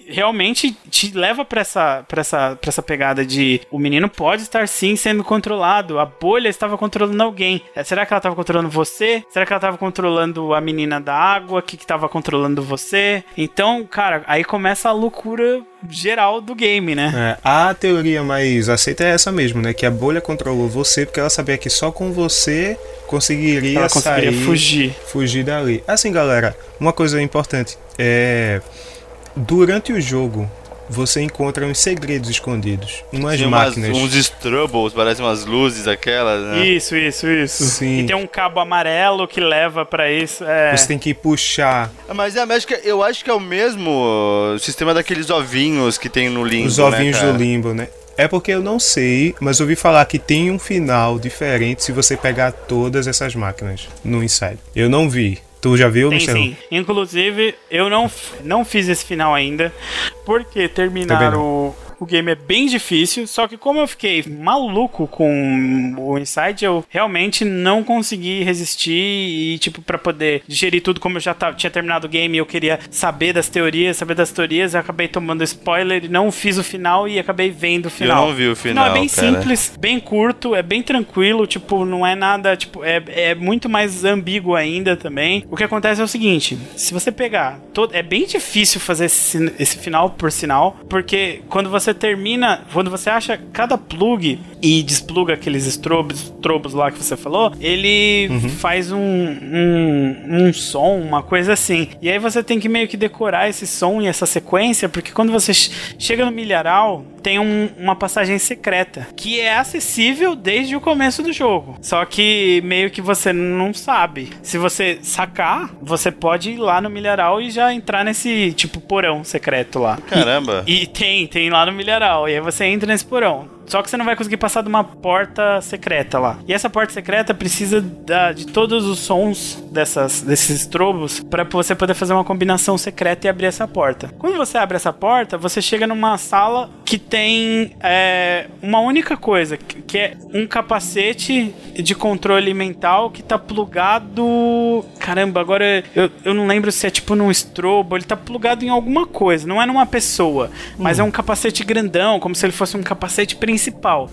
[SPEAKER 1] realmente te leva para essa para essa para essa pegada de o menino pode estar sim sendo controlado. A bolha estava controlando alguém. Será que ela estava controlando você? Será que ela estava controlando a menina da água, que, que tava controlando você. Então, cara, aí começa a loucura geral do game, né?
[SPEAKER 4] É, a teoria mais aceita é essa mesmo, né? Que a bolha controlou você porque ela sabia que só com você conseguiria, ela conseguiria sair,
[SPEAKER 1] fugir.
[SPEAKER 4] fugir dali. Assim, galera, uma coisa importante é durante o jogo você encontra uns segredos escondidos. Umas
[SPEAKER 3] Tinha umas-
[SPEAKER 4] máquinas.
[SPEAKER 3] uns strobos, parecem umas luzes aquelas, né?
[SPEAKER 1] Isso, isso, isso.
[SPEAKER 4] Sim.
[SPEAKER 1] E tem um cabo amarelo que leva pra isso. É.
[SPEAKER 4] Você tem que puxar
[SPEAKER 3] Mas é, acho que- eu acho que é o mesmo sistema daqueles ovinhos que tem no limbo,
[SPEAKER 4] os ovinhos
[SPEAKER 3] né,
[SPEAKER 4] do limbo, né? É porque eu não sei, mas ouvi falar que tem um final diferente se você pegar todas essas máquinas no Inside. Eu não vi. Tu já viu,
[SPEAKER 1] Tem
[SPEAKER 4] Luciano?
[SPEAKER 1] sim. Inclusive, eu não, não fiz esse final ainda, porque terminar
[SPEAKER 4] Também não.
[SPEAKER 1] O, game é bem difícil. Só que como eu fiquei maluco com o Inside, eu realmente não consegui resistir e, tipo, pra poder digerir tudo, como eu já tinha terminado o game e eu queria saber das teorias, saber das teorias, eu acabei tomando spoiler e não fiz o final e acabei vendo o final.
[SPEAKER 3] não vi o
[SPEAKER 1] Não,
[SPEAKER 3] final,
[SPEAKER 1] é bem
[SPEAKER 3] cara.
[SPEAKER 1] simples, bem curto, é bem tranquilo, tipo, não é nada, tipo, é, é muito mais ambíguo ainda também. O que acontece é o seguinte, se você pegar, todo, é bem difícil fazer esse, esse final por sinal, porque quando você termina, quando você acha cada plug e despluga aqueles estrobos, estrobos lá que você falou, ele faz um, um, um som, uma coisa assim. E aí você tem que meio que decorar esse som e essa sequência, porque quando você che- chega no milharal, tem um- uma passagem secreta que é acessível desde o começo do jogo. Só que meio que você não sabe. Se você sacar, você pode ir lá no milharal e já entrar nesse tipo porão secreto lá.
[SPEAKER 3] Caramba.
[SPEAKER 1] E tem, tem lá no milharal. E aí você entra nesse porão. Só que você não vai conseguir passar de uma porta secreta lá. E essa porta secreta precisa da- de todos os sons dessas, desses estrobos para você poder fazer uma combinação secreta e abrir essa porta. Quando você abre essa porta, você chega numa sala que tem é, uma única coisa, que é um capacete de controle mental que tá plugado. Caramba, agora eu, eu não lembro se é tipo num estrobo, ele tá plugado em alguma coisa, não é numa pessoa, mas é um capacete grandão, como se ele fosse um capacete principal.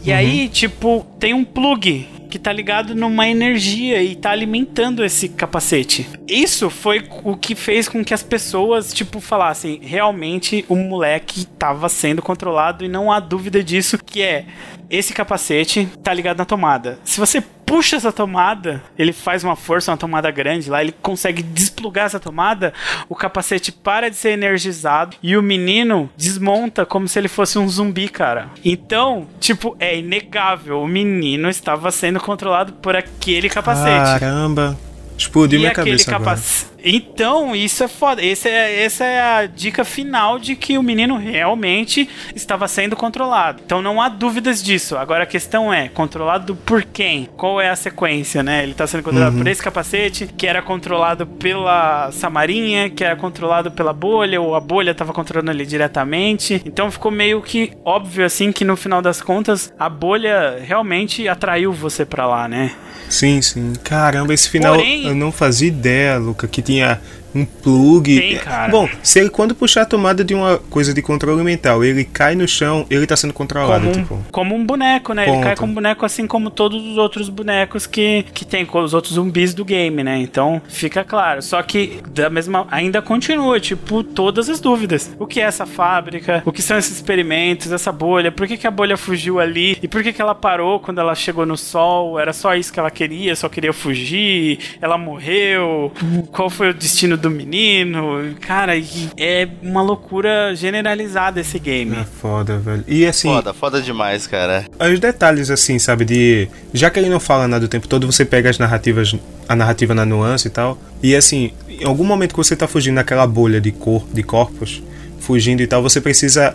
[SPEAKER 1] E aí, tipo, tem um plug que tá ligado numa energia e tá alimentando esse capacete. Isso foi o que fez com que as pessoas, tipo, falassem, realmente o moleque tava sendo controlado e não há dúvida disso, que é esse capacete tá ligado na tomada. Se você puxa essa tomada, ele faz uma força, uma tomada grande lá, ele consegue desplugar essa tomada, o capacete para de ser energizado e o menino desmonta como se ele fosse um zumbi, cara. Então, tipo, é inegável, o menino estava sendo controlado por aquele capacete.
[SPEAKER 4] Caramba. Explodiu
[SPEAKER 1] E
[SPEAKER 4] minha
[SPEAKER 1] aquele
[SPEAKER 4] cabeça agora.
[SPEAKER 1] Então, isso é foda. Esse é, essa é a dica final de que o menino realmente estava sendo controlado. Então não há dúvidas disso. Agora a questão é: controlado por quem? Qual é a sequência, né? Ele está sendo controlado por esse capacete, que era controlado pela Samarinha, que era controlado pela bolha, ou a bolha estava controlando ele diretamente. Então ficou meio que óbvio assim que no final das contas a bolha realmente atraiu você pra lá, né?
[SPEAKER 4] Sim, sim. Caramba, esse final
[SPEAKER 1] Porém-
[SPEAKER 4] eu não fazia ideia, Luca, que tinha tinha um plug.
[SPEAKER 1] Tem, cara.
[SPEAKER 4] Bom, se ele quando puxar a tomada de uma coisa de controle mental, ele cai no chão, ele tá sendo controlado,
[SPEAKER 1] como,
[SPEAKER 4] tipo.
[SPEAKER 1] um, como um boneco, né? Ele
[SPEAKER 4] Ponto.
[SPEAKER 1] cai como um boneco assim como todos os outros bonecos que, que tem com os outros zumbis do game, né? Então fica claro. Só que da mesma ainda continua, tipo, todas as dúvidas. O que é essa fábrica? O que são esses experimentos? Essa bolha? Por que, que a bolha fugiu ali? E por que, que ela parou quando ela chegou no sol? Era só isso que ela queria? Só queria fugir? Ela morreu? Qual foi o destino do menino? Cara, é uma loucura generalizada esse game.
[SPEAKER 4] É foda, velho. E assim,
[SPEAKER 3] Foda, foda demais, cara.
[SPEAKER 4] os detalhes assim, sabe, de. Já que ele não fala nada o tempo todo, você pega as narrativas, a narrativa na nuance e tal. E assim, em algum momento que você tá fugindo daquela bolha de cor, de corpos, fugindo e tal, você precisa.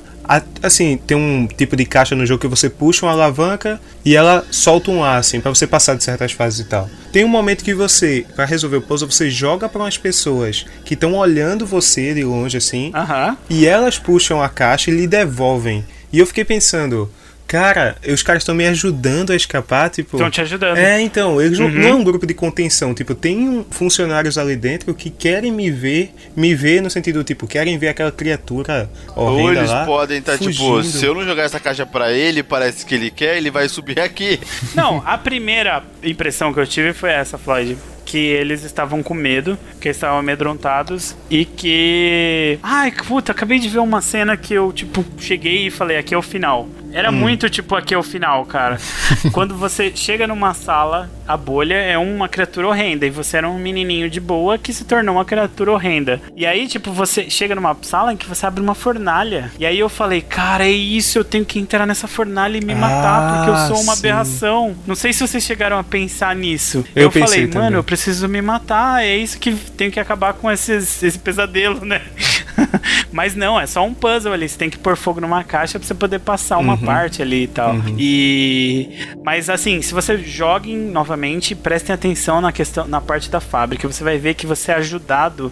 [SPEAKER 4] Assim, tem um tipo de caixa no jogo que você puxa uma alavanca e ela solta um ar, assim, pra você passar de certas fases e tal. Tem um momento que você, pra resolver o puzzle, você joga pra umas pessoas que estão olhando você de longe, assim,
[SPEAKER 1] Aham.
[SPEAKER 4] e elas puxam a caixa e lhe devolvem. E eu fiquei pensando, cara, os caras estão me ajudando a escapar, tipo.
[SPEAKER 1] Estão te ajudando.
[SPEAKER 4] É, então, eles não,
[SPEAKER 1] Uhum.
[SPEAKER 4] não é um grupo de contenção, tipo, tem funcionários ali dentro que querem me ver, me ver no sentido, tipo, querem ver aquela criatura
[SPEAKER 3] Ou
[SPEAKER 4] horrenda
[SPEAKER 3] eles
[SPEAKER 4] lá.
[SPEAKER 3] podem estar, tipo,
[SPEAKER 4] fugindo.
[SPEAKER 3] se eu não jogar essa caixa pra ele, parece que ele quer, ele vai subir aqui.
[SPEAKER 1] Não, a primeira impressão que eu tive foi essa, Floyd. Que eles estavam com medo, que estavam amedrontados e que. Ai, puta, acabei de ver uma cena que eu, tipo, cheguei e falei: aqui é o final. Era muito tipo aqui o final, cara. Quando você chega numa sala, a bolha é uma criatura horrenda e você era um menininho de boa que se tornou uma criatura horrenda. E aí, tipo, você chega numa sala em que você abre uma fornalha. E aí eu falei, cara, é isso, eu tenho que entrar nessa fornalha e me matar porque eu
[SPEAKER 4] Ah,
[SPEAKER 1] sou uma
[SPEAKER 4] sim.
[SPEAKER 1] aberração. Não sei se vocês chegaram a pensar nisso.
[SPEAKER 4] Eu
[SPEAKER 1] falei,
[SPEAKER 4] pensei
[SPEAKER 1] mano,
[SPEAKER 4] também.
[SPEAKER 1] eu preciso me matar, é isso que tem que acabar com esses, esse pesadelo, né? Mas não, é só um puzzle ali. Você tem que pôr fogo numa caixa pra você poder passar uma
[SPEAKER 4] Uhum.
[SPEAKER 1] parte ali e tal. E. Mas assim, se você joguem novamente, prestem atenção na questão, na parte da fábrica. Você vai ver que você é ajudado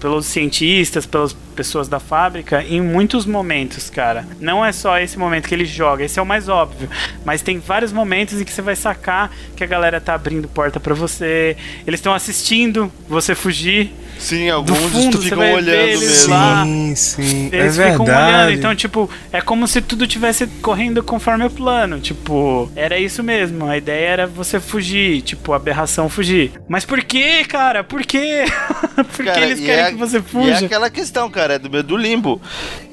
[SPEAKER 1] pelos cientistas, pelas pessoas da fábrica em muitos momentos, cara. Não é só esse momento que ele joga, esse é o mais óbvio, mas tem vários momentos em que você vai sacar que a galera tá abrindo porta pra você, eles estão assistindo você fugir.
[SPEAKER 3] Sim, alguns
[SPEAKER 1] fundo,
[SPEAKER 3] ficam olhando
[SPEAKER 1] eles
[SPEAKER 3] mesmo.
[SPEAKER 1] lá.
[SPEAKER 4] Sim, sim.
[SPEAKER 1] Eles
[SPEAKER 4] é
[SPEAKER 1] ficam
[SPEAKER 4] verdade.
[SPEAKER 1] olhando, então, tipo, é como se tudo tivesse correndo conforme o plano. Tipo, era isso mesmo. A ideia era você fugir, tipo, a aberração fugir. Mas por que, cara? Por quê? por que eles querem
[SPEAKER 3] é-
[SPEAKER 1] que você
[SPEAKER 3] é
[SPEAKER 1] fuja?
[SPEAKER 3] aquela questão, cara, do, do limbo.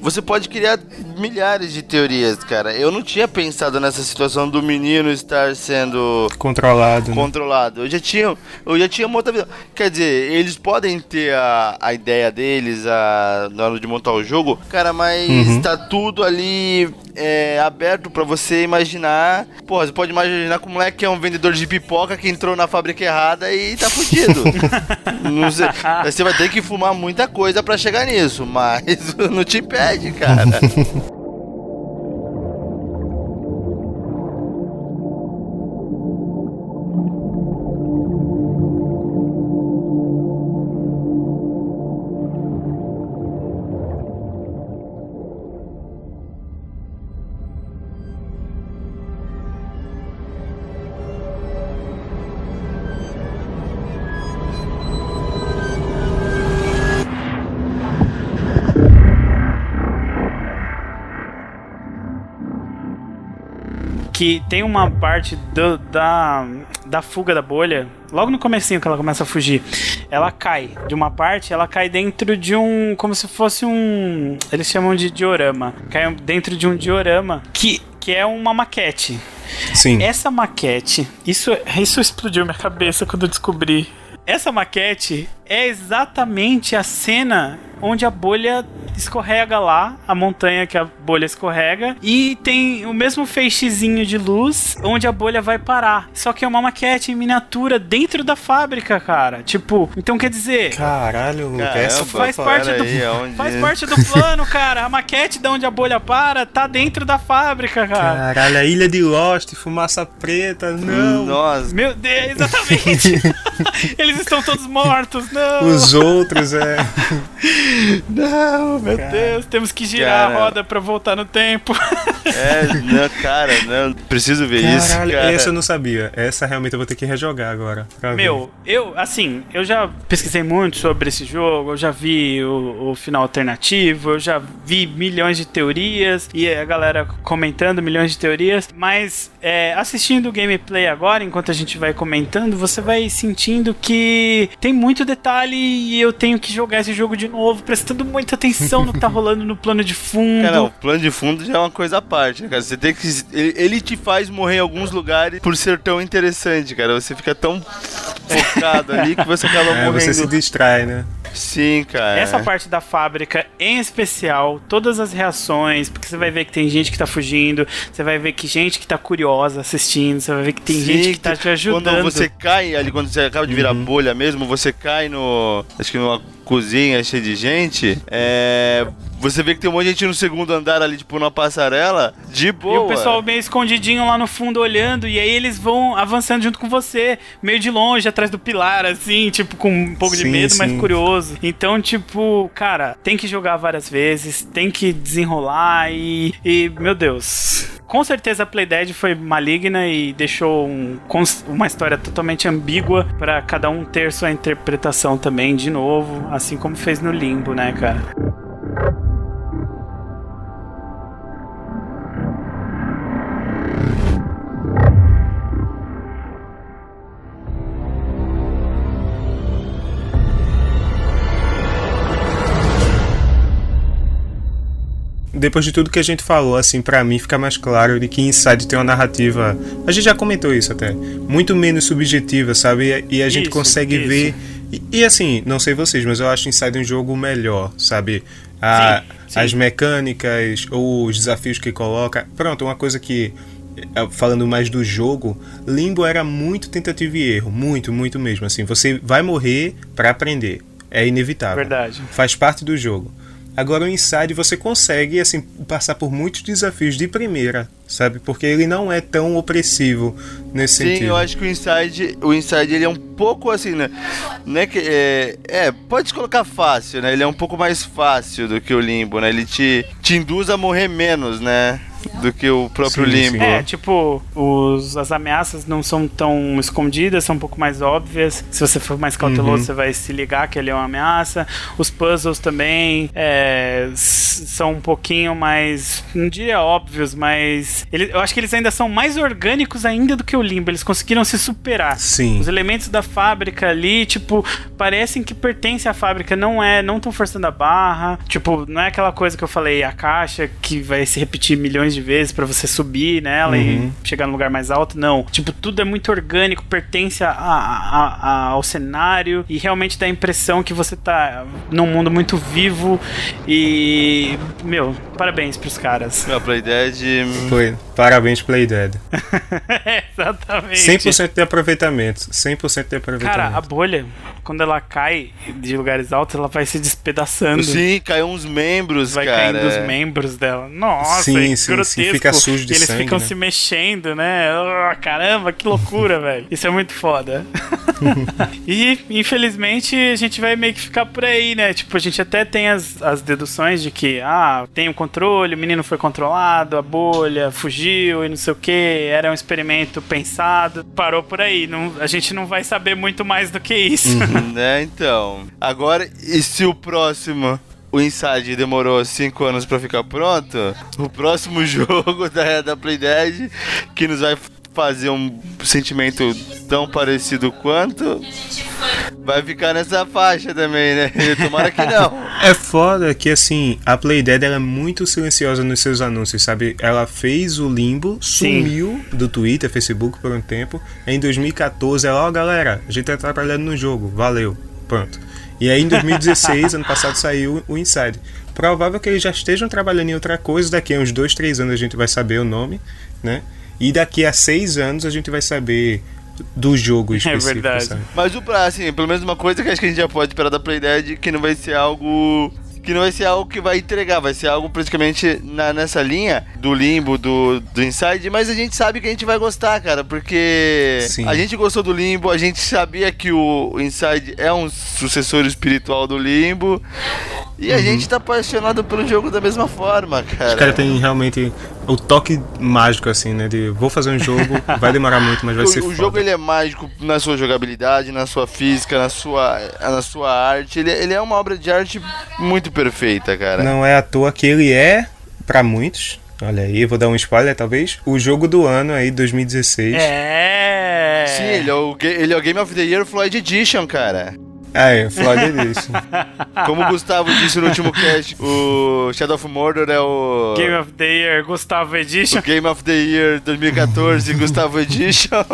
[SPEAKER 3] Você pode criar milhares de teorias, cara. Eu não tinha pensado nessa situação do menino estar sendo
[SPEAKER 4] Controlado. né?
[SPEAKER 3] controlado. Eu já tinha, eu já tinha uma outra visão. Quer dizer, eles podem ter a, a ideia deles a, na hora de montar o jogo, cara, mas
[SPEAKER 4] Uhum.
[SPEAKER 3] tá tudo ali é, aberto pra você imaginar. Pô, você pode imaginar como é que é um vendedor de pipoca que entrou na fábrica errada e tá fudido. sei, você vai ter que fumar muita coisa pra chegar nisso, mas não te impede, cara.
[SPEAKER 1] que tem uma parte do- da, da fuga da bolha, logo no comecinho que ela começa a fugir, ela cai de uma parte, ela cai dentro de um, como se fosse um, eles chamam de diorama, cai dentro de um diorama que, que é uma maquete.
[SPEAKER 4] Sim.
[SPEAKER 1] Essa maquete, isso, isso explodiu minha cabeça quando eu descobri. Essa maquete é exatamente a cena onde a bolha escorrega lá, a montanha que a bolha escorrega, e tem o mesmo feixezinho de luz onde a bolha vai parar. Só que é uma maquete em miniatura dentro da fábrica, cara. Tipo, então quer dizer,
[SPEAKER 4] Caralho, Luca, essa
[SPEAKER 1] faz parte do
[SPEAKER 3] aí, aonde-
[SPEAKER 1] faz parte do plano, cara. A maquete de onde a bolha para tá dentro da fábrica, cara.
[SPEAKER 4] Caralho, a ilha de Lost, fumaça preta, não.
[SPEAKER 3] Nossa.
[SPEAKER 1] Meu Deus, exatamente. Eles estão todos mortos, não.
[SPEAKER 4] Os outros, é.
[SPEAKER 1] Não, meu
[SPEAKER 4] Cara.
[SPEAKER 1] Deus, temos que girar
[SPEAKER 3] Cara.
[SPEAKER 1] a roda pra voltar no tempo.
[SPEAKER 3] É, não, cara, não, preciso ver isso,
[SPEAKER 4] Caralho,
[SPEAKER 3] cara.
[SPEAKER 4] essa eu não sabia. Essa realmente eu vou ter que rejogar agora. ver.
[SPEAKER 1] Meu, eu, assim, eu já pesquisei muito sobre esse jogo, eu já vi o, o final alternativo, eu já vi milhões de teorias e a galera comentando milhões de teorias, mas é, assistindo o gameplay agora, enquanto a gente vai comentando, você vai sentindo que tem muito detalhe e eu tenho que jogar esse jogo de novo, prestando muita atenção no que tá rolando no plano de fundo.
[SPEAKER 3] Cara, o plano de fundo já é uma coisa à parte, né, cara? Você tem que. Ele, ele te faz morrer em alguns lugares por ser tão interessante, cara. Você fica tão focado ali que você acaba
[SPEAKER 4] É,
[SPEAKER 3] morrendo.
[SPEAKER 4] você se distrai, né?
[SPEAKER 3] Sim, cara.
[SPEAKER 1] Essa parte da fábrica, em especial, todas as reações, porque você vai ver que tem gente que tá fugindo, você vai ver que gente que tá curiosa assistindo, você vai ver que tem
[SPEAKER 3] Sim,
[SPEAKER 1] gente que tá te ajudando.
[SPEAKER 3] Quando você cai ali, quando você acaba de virar bolha mesmo, você cai no. Acho que numa cozinha cheia de gente. É. Você vê que tem um monte de gente no segundo andar ali, tipo, numa passarela. De boa.
[SPEAKER 1] E o pessoal meio escondidinho lá no fundo olhando, e aí eles vão avançando junto com você, meio de longe, atrás do pilar, assim, tipo, com um pouco de
[SPEAKER 4] Sim,
[SPEAKER 1] medo, mas
[SPEAKER 4] sim.
[SPEAKER 1] curioso. Então, tipo, cara, tem que jogar várias vezes, tem que desenrolar e. e meu Deus. Com certeza a Playdead foi maligna e deixou um- uma história totalmente ambígua pra cada um ter sua interpretação também, de novo, assim como fez no Limbo, né, cara?
[SPEAKER 4] Depois de tudo que a gente falou, assim, para mim fica mais claro de que Inside tem uma narrativa. A gente já comentou isso até. Muito menos subjetiva, sabe? E a gente
[SPEAKER 1] Isso,
[SPEAKER 4] consegue
[SPEAKER 1] isso.
[SPEAKER 4] ver. E, e, assim, não sei vocês, mas eu acho Inside um jogo melhor, sabe? A-
[SPEAKER 1] Sim, sim.
[SPEAKER 4] As mecânicas, ou os desafios que coloca. Pronto, uma coisa que. eh, Falando mais do jogo, Limbo era muito tentativa e erro, muito, muito mesmo. Assim, você vai morrer pra aprender, é inevitável
[SPEAKER 1] Verdade.
[SPEAKER 4] faz parte do jogo. Agora o Inside você consegue assim passar por muitos desafios de primeira, sabe? Porque ele não é tão opressivo nesse
[SPEAKER 3] Sim,
[SPEAKER 4] sentido.
[SPEAKER 3] eu acho que o Inside, o Inside ele é um pouco assim, né? Não é que é, é, pode colocar fácil, né? Ele é um pouco mais fácil do que o Limbo, né? Ele te, te induz a morrer menos, né? Do que o próprio
[SPEAKER 4] Sim,
[SPEAKER 3] Limbo.
[SPEAKER 4] sim.
[SPEAKER 1] É, tipo, os, as ameaças não são tão escondidas, são um pouco mais óbvias. Se você for mais cauteloso,
[SPEAKER 4] Uhum.
[SPEAKER 1] você vai se ligar que ele é uma ameaça. Os puzzles também é, são um pouquinho mais. Não diria óbvios, mas. ele- eu acho que eles ainda são mais orgânicos ainda do que o Limbo. Eles conseguiram se superar.
[SPEAKER 4] Sim.
[SPEAKER 1] Os elementos da fábrica ali, tipo, parecem que pertencem à fábrica, não é, não estão forçando a barra. Tipo, não é aquela coisa que eu falei, a caixa que vai se repetir milhões de vezes pra você subir nela
[SPEAKER 4] Uhum.
[SPEAKER 1] e chegar no lugar mais alto. Não. Tipo, tudo é muito orgânico, pertence a, a- a- ao cenário e realmente dá a impressão que você tá num mundo muito vivo e. Meu, parabéns pros caras.
[SPEAKER 3] Meu, Playdead.
[SPEAKER 4] Foi. Parabéns, Playdead.
[SPEAKER 1] Exatamente.
[SPEAKER 4] 100% de aproveitamento. 100% de aproveitamento.
[SPEAKER 1] Cara, a bolha, quando ela cai de lugares altos, ela vai se despedaçando.
[SPEAKER 3] Sim, caiu uns membros,
[SPEAKER 1] Vai
[SPEAKER 3] cara.
[SPEAKER 1] caindo os membros dela. Nossa,
[SPEAKER 4] Sim,
[SPEAKER 1] é
[SPEAKER 4] sim, sim,
[SPEAKER 1] grotesco.
[SPEAKER 4] fica sujo de
[SPEAKER 1] E eles
[SPEAKER 4] sangue,
[SPEAKER 1] ficam
[SPEAKER 4] né?
[SPEAKER 1] se mexendo, né? Ah, caramba, que loucura, velho. Isso é muito foda. e, infelizmente, a gente vai meio que ficar por aí, né? Tipo, a gente até tem as, as deduções de que, ah, tem o controle, o menino foi controlado, a bolha fugiu e não sei o que, era um experimento pensado. Parou por aí. Não, a gente não vai saber muito mais do que isso.
[SPEAKER 3] né, então. Agora, e se o próximo. O Inside demorou 5 anos pra ficar pronto. O próximo jogo da, da Playdead, que nos vai fazer um sentimento tão parecido quanto, vai ficar nessa faixa também, né? Tomara que não.
[SPEAKER 4] É foda que assim, a Playdead ela é muito silenciosa nos seus anúncios, sabe? Ela fez o limbo,
[SPEAKER 1] Sim.
[SPEAKER 4] sumiu do Twitter, Facebook por um tempo. Em 2014, ela, ó galera, a gente tá trabalhando no jogo, valeu, pronto. E aí em 2016, ano passado, saiu o Inside. Provável que eles já estejam trabalhando em outra coisa, daqui a uns 2, 3 anos a gente vai saber o nome, né? E daqui a 6 anos a gente vai saber do jogo específico,
[SPEAKER 1] verdade.
[SPEAKER 4] sabe?
[SPEAKER 3] Mas o assim, pelo menos uma coisa que acho que a gente já pode esperar da Playdead, que não vai ser algo. Que não vai ser algo que vai entregar, vai ser algo praticamente na, nessa linha do limbo, do, do inside, mas a gente sabe que a gente vai gostar, cara, porque
[SPEAKER 4] Sim.
[SPEAKER 3] a gente gostou do limbo, a gente sabia que o inside é um sucessor espiritual do limbo, e a gente tá apaixonado pelo jogo da mesma forma, cara.
[SPEAKER 4] Os caras têm realmente o toque mágico, assim, né? De vou fazer um jogo, vai demorar muito, mas vai ser
[SPEAKER 3] o, o
[SPEAKER 4] foda.
[SPEAKER 3] jogo ele é mágico na sua jogabilidade, na sua física, na sua, na sua arte. Ele, ele é uma obra de arte muito perfeita, cara.
[SPEAKER 4] Não é à toa que ele é, pra muitos, olha aí, vou dar um spoiler talvez, o jogo do ano aí, 2016.
[SPEAKER 1] É.
[SPEAKER 3] Sim, ele é, o, ele é o Game of the Year Floyd Edition, cara.
[SPEAKER 4] Ah, é, Floyd Edition.
[SPEAKER 3] Como o Gustavo disse no último cast, o Shadow of Mordor é o
[SPEAKER 1] Game of the Year, Gustavo Edition.
[SPEAKER 3] o Game of the Year 2014 Gustavo Edition.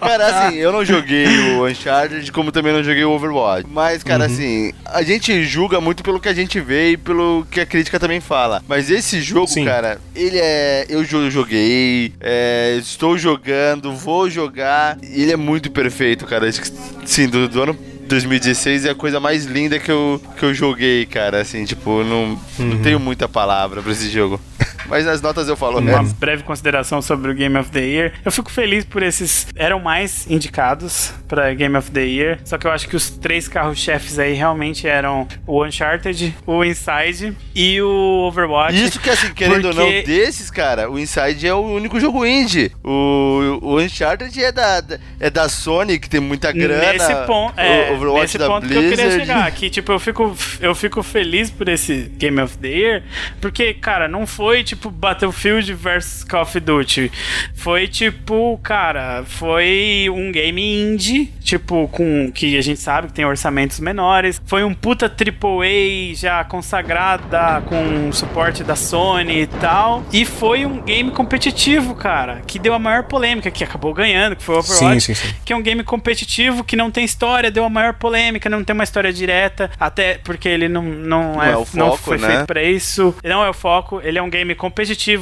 [SPEAKER 3] cara, assim, eu não joguei o Uncharted, como também não joguei o Overwatch. Mas, cara, assim, a gente julga muito pelo que a gente vê e pelo que a crítica também fala. Mas esse jogo,
[SPEAKER 4] Sim.
[SPEAKER 3] cara, ele é. Eu jo- joguei, é, estou jogando, vou jogar. E ele é muito perfeito, cara. Acho que, Sim, do, do ano 2016 é a coisa mais linda que eu, que eu joguei, cara. Assim, tipo, não, não tenho muita palavra pra esse jogo. Mas nas notas eu falo, né?
[SPEAKER 1] Uma breve consideração sobre o Game of the Year. Eu fico feliz por esses. Eram mais indicados pra Game of the Year. Só que eu acho que os três carros-chefes aí realmente eram o Uncharted, o Inside e o Overwatch.
[SPEAKER 3] Isso que, assim, querendo ou não,
[SPEAKER 1] Porque-
[SPEAKER 3] desses, cara, o Inside é o único jogo indie. O, o Uncharted é da, é da Sony, que tem muita grana.
[SPEAKER 1] Nesse ponto, é,
[SPEAKER 3] o Overwatch
[SPEAKER 1] nesse
[SPEAKER 3] da
[SPEAKER 1] ponto que eu queria
[SPEAKER 3] Blizzard.
[SPEAKER 1] chegar. Que, tipo, eu fico, eu fico feliz por esse Game of the Year, porque, cara, não foi, tipo, Battlefield versus Call of Duty. Foi, tipo, cara, foi um game indie tipo, com que a gente sabe que tem orçamentos menores. Foi um puta AAA já consagrada com suporte da Sony e tal. E foi um game competitivo, cara, que deu a maior polêmica, que acabou ganhando, que foi o Overwatch.
[SPEAKER 4] Sim, sim, sim.
[SPEAKER 1] Que é um game competitivo que não tem história, deu a maior polêmica, não tem uma história direta, até porque ele não, não,
[SPEAKER 3] Não
[SPEAKER 1] é,
[SPEAKER 3] é o
[SPEAKER 1] não
[SPEAKER 3] foco,
[SPEAKER 1] foi
[SPEAKER 3] né?
[SPEAKER 1] feito pra isso. Não é o foco, ele é um game competitivo,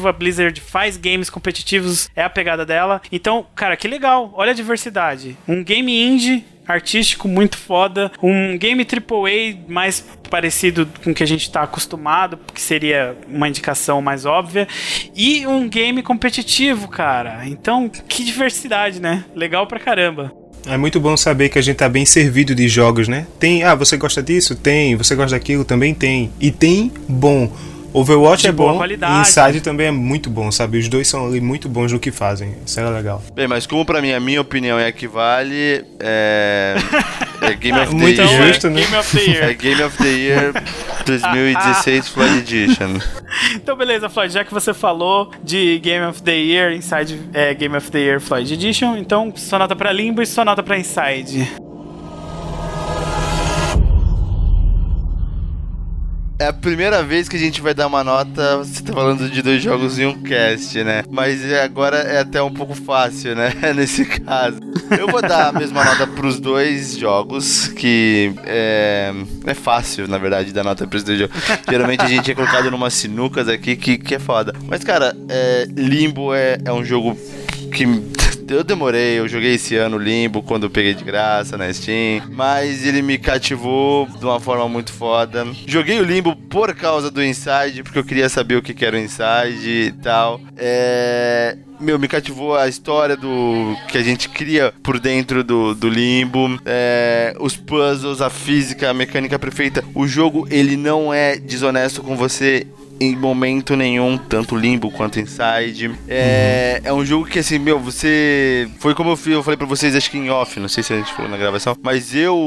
[SPEAKER 1] a Blizzard faz games competitivos, é a pegada dela. Então, cara, que legal, olha a diversidade. Um game indie artístico muito foda, um game AAA mais parecido com o que a gente tá acostumado, que seria uma indicação mais óbvia, e um game competitivo, cara. Então, que diversidade, né? Legal pra caramba.
[SPEAKER 4] É muito bom saber que a gente tá bem servido de jogos, né? Tem, ah, você gosta disso? Tem. Você gosta daquilo? Também tem. E tem bom. Overwatch
[SPEAKER 1] De
[SPEAKER 4] é bom
[SPEAKER 1] qualidade.
[SPEAKER 4] e Inside também é muito bom, sabe? Os dois são ali muito bons no que fazem. Isso era legal.
[SPEAKER 3] Bem, mas como pra mim a minha opinião é a que vale, é, é Game of the
[SPEAKER 4] Muito
[SPEAKER 3] Year.
[SPEAKER 4] justo,
[SPEAKER 1] é
[SPEAKER 4] né?
[SPEAKER 1] Game of the
[SPEAKER 3] É
[SPEAKER 1] Year.
[SPEAKER 3] Game of the Year 2016 Flood Edition.
[SPEAKER 1] então, beleza, Floyd, já que você falou de Game of the Year, Inside é, Game of the Year Floyd Edition, então só nota pra Limbo e só nota pra Inside.
[SPEAKER 3] É a primeira vez que a gente vai dar uma nota. Você tá falando de dois jogos em um cast, né? Mas agora é até um pouco fácil, né? Nesse caso. Eu vou dar a mesma nota pros dois jogos, que é, é fácil, na verdade, dar nota pros dois jogos. Geralmente a gente é colocado numa sinucas aqui que, que é foda. Mas, cara, é, Limbo é, é um jogo que eu demorei, eu joguei esse ano Limbo quando eu peguei de graça na Steam, mas ele me cativou de uma forma muito foda. Joguei o Limbo por causa do Inside, porque eu queria saber o que era o Inside e tal. É. Meu, me cativou a história do que a gente cria por dentro do, do limbo, é, os puzzles, a física, a mecânica perfeita. O jogo, ele não é desonesto com você em momento nenhum, tanto Limbo quanto Inside. É, é um jogo que, assim, meu, você. Foi como eu, fui, eu falei pra vocês, acho que em off, não sei se a gente falou na gravação, mas eu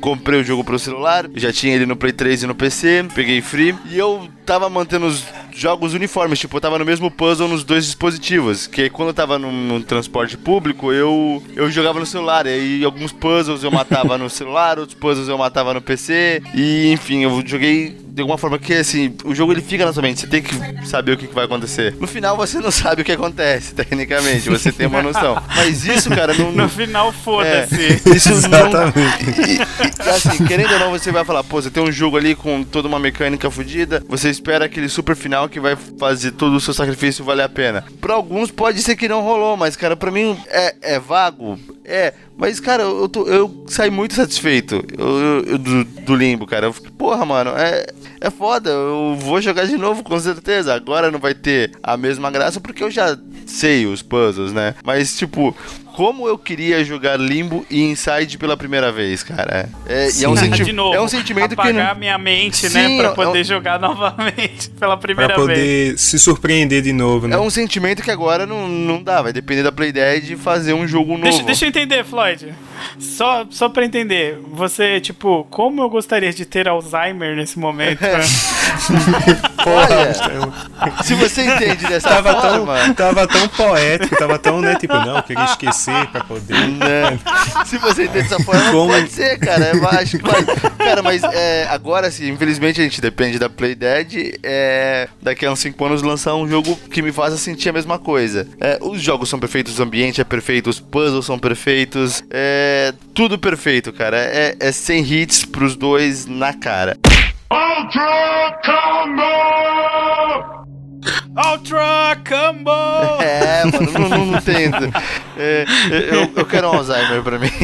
[SPEAKER 3] comprei o jogo pro celular, já tinha ele no Play 3 e no PC, peguei free, e eu tava mantendo os jogos uniformes, tipo, eu tava no mesmo puzzle nos dois dispositivos, que quando eu tava num, num transporte público, eu, eu jogava no celular, e alguns puzzles eu matava no celular, outros puzzles eu matava no PC, e enfim, eu joguei de alguma forma que, assim, o jogo ele fica na sua mente, você tem que saber o que, que vai acontecer. No final você não sabe o que acontece, tecnicamente, você tem uma noção. Mas isso, cara, não...
[SPEAKER 1] No
[SPEAKER 3] não
[SPEAKER 1] final, foda-se.
[SPEAKER 3] é, isso não...
[SPEAKER 4] Exatamente.
[SPEAKER 3] E, e, assim, querendo ou não, você vai falar, pô, você tem um jogo ali com toda uma mecânica fodida, você espera aquele super final que vai fazer todo o seu sacrifício valer a pena. Pra alguns pode ser que não rolou, mas, cara, pra mim é, é vago, é. Mas, cara, eu, tô- eu saí muito satisfeito eu- eu- do, do limbo, cara. Eu fiquei, porra, mano, é, é foda. Eu vou jogar de novo, com certeza. Agora não vai ter a mesma graça porque eu já sei os puzzles, né? Mas, tipo, como eu queria jogar Limbo e Inside pela primeira vez, cara. É, e é um,
[SPEAKER 1] Ah,
[SPEAKER 3] senti
[SPEAKER 1] de novo,
[SPEAKER 3] é um sentimento que
[SPEAKER 1] apagar
[SPEAKER 3] não.
[SPEAKER 1] minha mente,
[SPEAKER 3] Sim,
[SPEAKER 1] né, pra
[SPEAKER 3] é
[SPEAKER 1] poder
[SPEAKER 3] um-
[SPEAKER 1] jogar novamente pela primeira
[SPEAKER 4] Pra
[SPEAKER 1] vez.
[SPEAKER 4] poder se surpreender de novo, né?
[SPEAKER 3] É um sentimento que agora não, não dá. Vai depender da Playdead de fazer um jogo novo.
[SPEAKER 1] Deixa, deixa eu entender, Floyd. Só, só pra entender, você, tipo, como eu gostaria de ter Alzheimer nesse momento? né?
[SPEAKER 3] Olha, se você entende dessa
[SPEAKER 4] Tava tão,
[SPEAKER 3] forma.
[SPEAKER 4] tava tão poético, tava tão, né? Tipo, não, eu queria esquecer pra poder.
[SPEAKER 3] né? Se você entende dessa forma,
[SPEAKER 4] Como?
[SPEAKER 3] pode ser, cara. Eu acho que vai. Cara, mas é, agora sim, infelizmente a gente depende da Playdead. É, daqui a uns 5 anos lançar um jogo que me faça sentir a mesma coisa. É, os jogos são perfeitos, o ambiente é perfeito, os puzzles são perfeitos. É tudo perfeito, cara. É, é 100 hits pros dois na cara.
[SPEAKER 1] Ultra Combo!
[SPEAKER 3] É, mano, não, não, não tem. É, eu, eu quero um Alzheimer pra mim.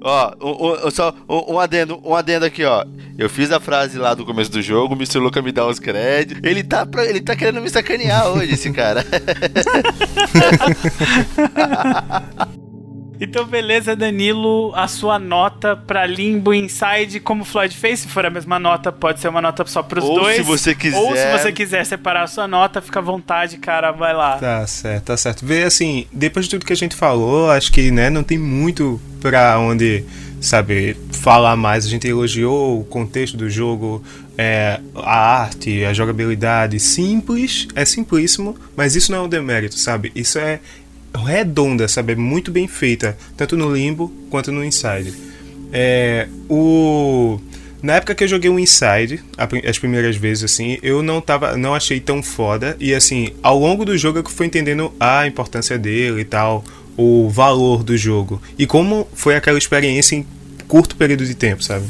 [SPEAKER 3] Ó, um, um- só um, um adendo, um adendo aqui, ó. Eu fiz a frase lá do começo do jogo, o Mr. Luca me dá os créditos. Ele tá, pra, ele tá querendo me sacanear hoje, esse cara.
[SPEAKER 1] Então, beleza, Danilo, a sua nota pra Limbo Inside, como o Floyd fez, se for a mesma nota, pode ser uma nota só pros
[SPEAKER 3] Ou
[SPEAKER 1] dois.
[SPEAKER 3] se você quiser.
[SPEAKER 1] Ou se você quiser separar a sua nota, fica à vontade, cara, vai lá.
[SPEAKER 4] Tá certo, tá certo. Vê assim, depois de tudo que a gente falou, acho que né, não tem muito pra onde, sabe, falar mais. A gente elogiou o contexto do jogo, é, a arte, a jogabilidade. Simples, é simplíssimo, mas isso não é um demérito, sabe? Isso é redonda, sabe? É muito bem feita, tanto no Limbo quanto no Inside. É, o na época que eu joguei o Inside, as primeiras vezes assim, eu não tava, não achei tão foda e assim, ao longo do jogo eu fui entendendo a importância dele e tal, o valor do jogo e como foi aquela experiência em curto período de tempo, sabe?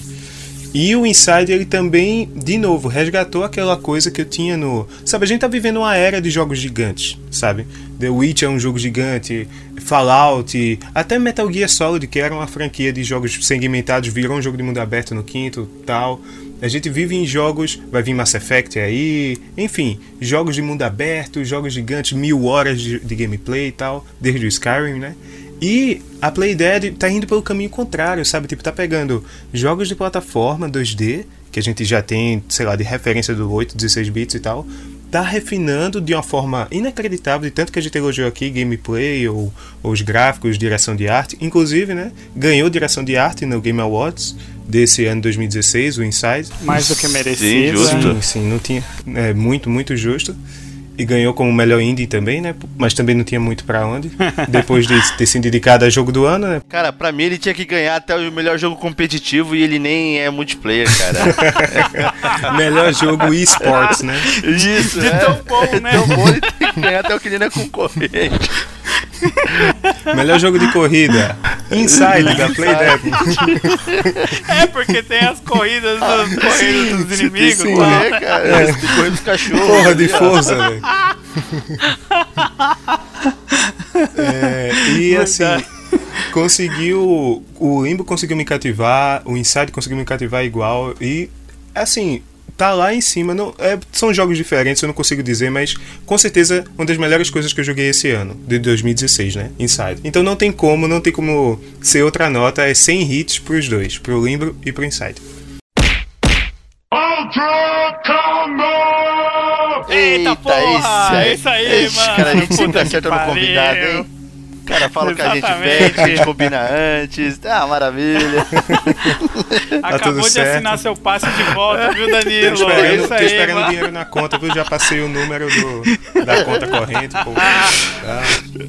[SPEAKER 4] E o Inside ele também, de novo, resgatou aquela coisa que eu tinha no. Sabe, a gente tá vivendo uma era de jogos gigantes, sabe? The Witch é um jogo gigante, Fallout, até Metal Gear Solid, que era uma franquia de jogos segmentados, virou um jogo de mundo aberto no quinto tal. A gente vive em jogos, vai vir Mass Effect aí, enfim, jogos de mundo aberto, jogos gigantes, mil horas de, de gameplay e tal, desde o Skyrim, né? E a Playdead tá indo pelo caminho contrário, sabe? Tipo, tá pegando jogos de plataforma 2D, que a gente já tem, sei lá, de referência do 8, 16 bits e tal, tá refinando de uma forma inacreditável, de tanto que a gente elogiou aqui gameplay, ou, ou os gráficos, direção de arte. Inclusive, né, ganhou direção de arte no Game Awards desse ano 2016, o Inside.
[SPEAKER 1] Mais do que merecido.
[SPEAKER 3] Sim, justo.
[SPEAKER 4] Sim, sim, não tinha. É muito, muito justo. E ganhou como melhor indie também, né? Mas também não tinha muito pra onde. Depois de ter sido indicado a jogo do ano, né?
[SPEAKER 3] Cara, pra mim ele tinha que ganhar até o melhor jogo competitivo e ele nem é multiplayer, cara.
[SPEAKER 4] melhor jogo esports, né?
[SPEAKER 3] Isso,
[SPEAKER 1] De
[SPEAKER 3] é.
[SPEAKER 1] tão bom, né?
[SPEAKER 3] Tão bom ele tem que ganhar até o que ele não é concorrente.
[SPEAKER 4] Melhor jogo de corrida. Inside da Playdead.
[SPEAKER 1] É, porque tem as corridas dos, corridas dos inimigos.
[SPEAKER 3] Que
[SPEAKER 1] lá.
[SPEAKER 3] correr, cara. Tem que correr dos cachorros.
[SPEAKER 4] Porra de força, velho. É, e assim, conseguiu. O Limbo conseguiu me cativar, o Inside conseguiu me cativar igual. E assim, tá lá em cima. Não, é, são jogos diferentes, eu não consigo dizer, mas com certeza uma das melhores coisas que eu joguei esse ano, de 2016, né? Inside. Então não tem como, não tem como ser outra nota, é 100 hits pros dois, pro Limbo e pro Inside.
[SPEAKER 1] Eita, porra! Isso aí,
[SPEAKER 3] esse
[SPEAKER 1] mano.
[SPEAKER 3] Cara, a gente sempre
[SPEAKER 1] Puta que
[SPEAKER 3] acerta no convidado, hein? O cara fala que a gente que a gente combina antes. Ah, maravilha.
[SPEAKER 1] Acabou
[SPEAKER 4] tudo
[SPEAKER 1] de
[SPEAKER 4] certo.
[SPEAKER 1] assinar seu passe de volta, viu, Danilo?
[SPEAKER 4] Tô
[SPEAKER 1] É
[SPEAKER 4] esperando,
[SPEAKER 1] isso
[SPEAKER 4] tô
[SPEAKER 1] aí,
[SPEAKER 4] esperando
[SPEAKER 1] mano.
[SPEAKER 4] dinheiro na conta, viu? Já passei o número do, da conta corrente. Pô. Tá.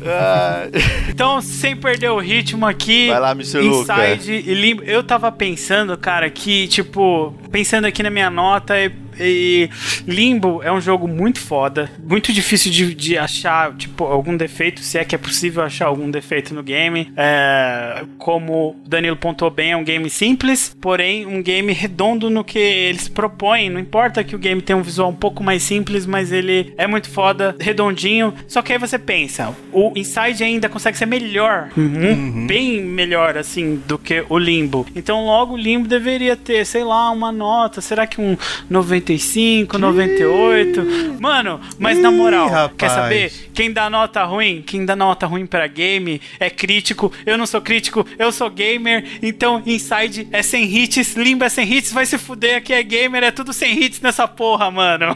[SPEAKER 3] Ah,
[SPEAKER 1] Então, sem perder o ritmo aqui,
[SPEAKER 3] Vai lá, Mr. Luca.
[SPEAKER 1] Inside e Limbo. Eu tava pensando, cara, que, tipo, pensando aqui na minha nota, e, Limbo é um jogo muito foda, muito difícil de, de achar, tipo, algum defeito, se é que é possível achar algum defeito no game. É, como o Danilo pontuou bem, é um game simples, porém um game redondo no que eles propõem. Não importa que o game tenha um visual um pouco mais simples, mas ele é muito foda, redondinho. Só que aí você pensa, o Inside ainda consegue ser melhor, mu- bem melhor assim do que o Limbo. Então logo o Limbo deveria ter, sei lá, uma nota. Será que um 95, 98? Mano, mas na
[SPEAKER 4] Ih,
[SPEAKER 1] moral,
[SPEAKER 4] rapaz.
[SPEAKER 1] quer saber? Quem dá nota ruim, quem dá nota ruim pra game é crítico. Eu não sou crítico, eu sou gamer. Então Inside é sem hits, Limbo é sem hits, vai se fuder. Aqui é gamer, é tudo sem hits nessa porra, mano.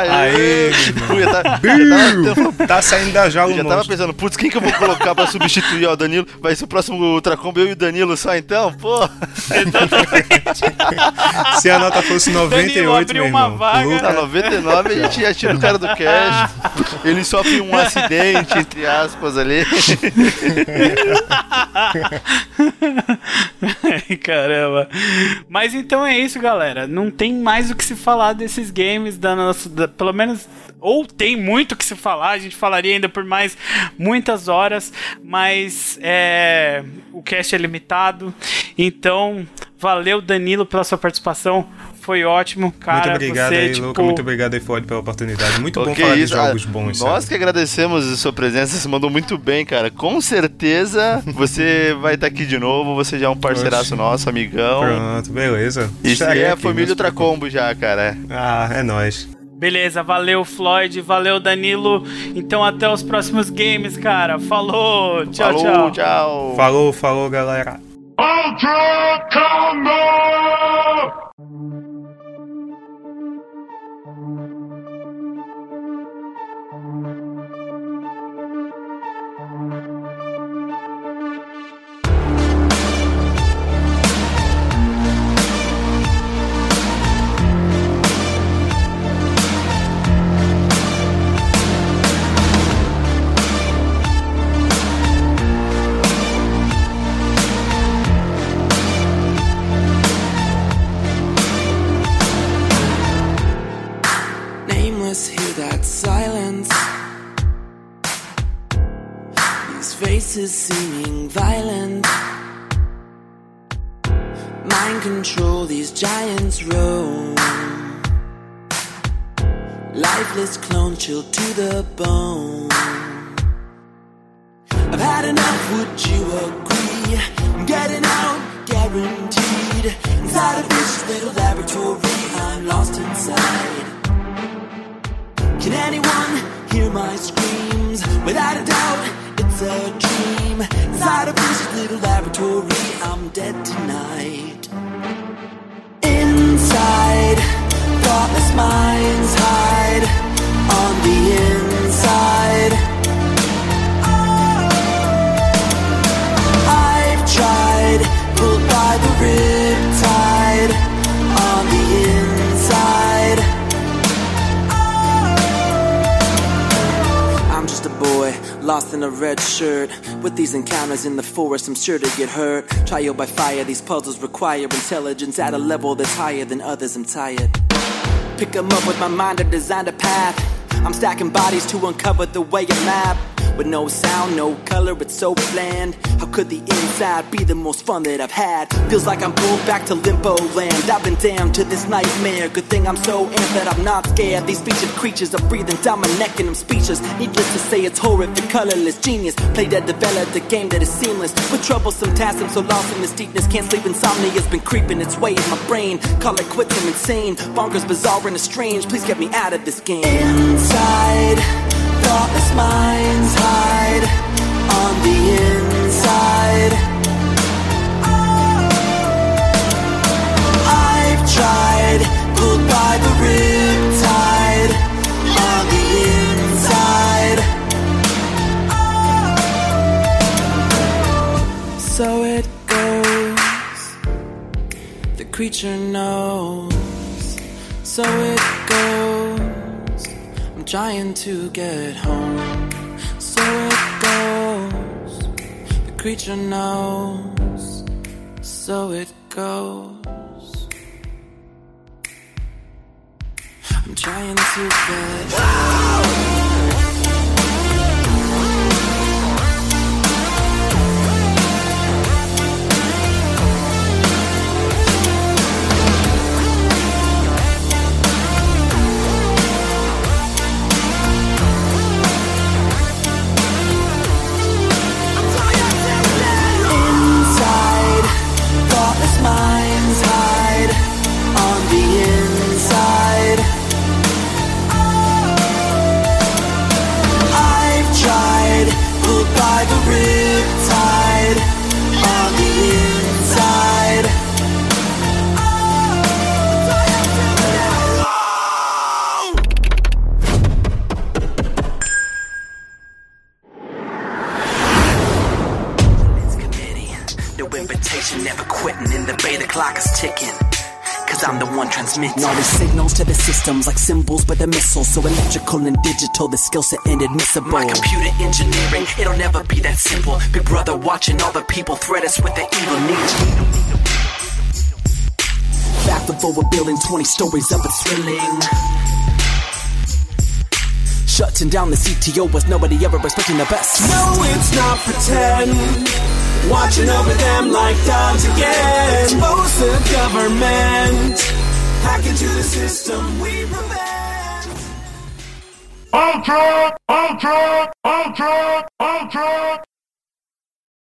[SPEAKER 4] Aê,
[SPEAKER 3] já já tava-
[SPEAKER 4] Tá saindo da jaula
[SPEAKER 3] já tava pensando, putz, quem que eu vou colocar pra substituir ó, o Danilo? Vai ser o próximo Ultra Combo, eu e o Danilo só então? Pô,
[SPEAKER 4] Se a nota fosse 98,
[SPEAKER 1] abriu
[SPEAKER 4] meu
[SPEAKER 1] uma
[SPEAKER 4] irmão.
[SPEAKER 1] vaga.
[SPEAKER 4] Luca,
[SPEAKER 3] na 99 a gente já tira o cara do cash. Ele sofre um acidente, entre aspas, ali.
[SPEAKER 1] Caramba. Mas então é isso, galera. Não tem mais o que se falar desses games da nossa. da- pelo menos. Ou tem muito o que se falar, a gente falaria ainda por mais muitas horas, mas é, o cast é limitado. Então, valeu, Danilo, pela sua participação. Foi ótimo, cara.
[SPEAKER 4] muito obrigado
[SPEAKER 1] você,
[SPEAKER 4] aí,
[SPEAKER 1] tipo,
[SPEAKER 4] Luca. Muito obrigado aí, Ford, pela oportunidade. Muito bom
[SPEAKER 3] Ok,
[SPEAKER 4] falar de
[SPEAKER 3] isso,
[SPEAKER 4] jogos
[SPEAKER 3] ah,
[SPEAKER 4] bons,
[SPEAKER 3] Nós
[SPEAKER 4] sabe?
[SPEAKER 3] que agradecemos a sua presença, você mandou muito bem, cara. Com certeza você vai estar aqui de novo, você já é um parceiraço
[SPEAKER 4] Oxe.
[SPEAKER 3] nosso, amigão.
[SPEAKER 4] Pronto, beleza.
[SPEAKER 3] Isso
[SPEAKER 4] Estarei
[SPEAKER 3] é a família
[SPEAKER 4] não se
[SPEAKER 3] Ultra
[SPEAKER 4] preocupe.
[SPEAKER 3] Combo já, cara.
[SPEAKER 4] Ah, é nóis.
[SPEAKER 1] Beleza, valeu Floyd, valeu Danilo. Então até os próximos games, cara. Falou, tchau,
[SPEAKER 3] Falou,
[SPEAKER 1] tchau.
[SPEAKER 3] tchau.
[SPEAKER 4] Falou, falou, galera.
[SPEAKER 5] Ultra Combo!
[SPEAKER 6] Faces seeming violent. Mind control, these giants roam. Lifeless clone chilled to the bone. I've had enough, would you agree? I'm getting out, guaranteed. Inside a vicious little laboratory, I'm lost inside. Can anyone hear my screams? Without a doubt, it's a dream. Inside a vicious little laboratory, I'm dead tonight. Inside, thoughtless minds hide lost in a red shirt. With these encounters in the forest, I'm sure to get hurt. Trial by fire, these puzzles require intelligence at a level that's higher than others. I'm tired. Pick 'em up with my mind, I've designed a path. I'm stacking bodies to uncover the way a map. With no sound, no color, it's so bland. How could the inside be the most fun that I've had? Feels like I'm pulled back to limbo land. I've been damned to this nightmare. Good thing I'm so amped that I'm not scared. These featured creatures are breathing down my neck and I'm speechless. Needless to say, it's horrific, colorless genius. Play dead, developed a game that is seamless. With troublesome tasks, I'm so lost in this deepness. Can't sleep, insomnia's been creeping its way in my brain. Call it quits, I'm insane. Bonkers, bizarre, and strange. Please get me out of this game. Inside, thoughtless minds hide on the inside. Oh, I've tried, pulled by the riptide on the inside. Oh, so it goes. The creature knows. So it trying to get home. So it goes. The creature knows. So it goes. I'm trying to get inside. All these signals to the systems like symbols by the missiles. So electrical and digital, the skill set inadmissible. My computer engineering, it'll never be that simple. Big brother watching all the people threat us with their evil needle. Fact of over building 20 stories up, it's thrilling. Shutting down the CTO was nobody ever expecting the best.
[SPEAKER 7] No, it's not pretend. Watching over them like dogs again. Expose the government. Hack into the system, we prevent.
[SPEAKER 5] Ultra! Ultra! Ultra! Ultra!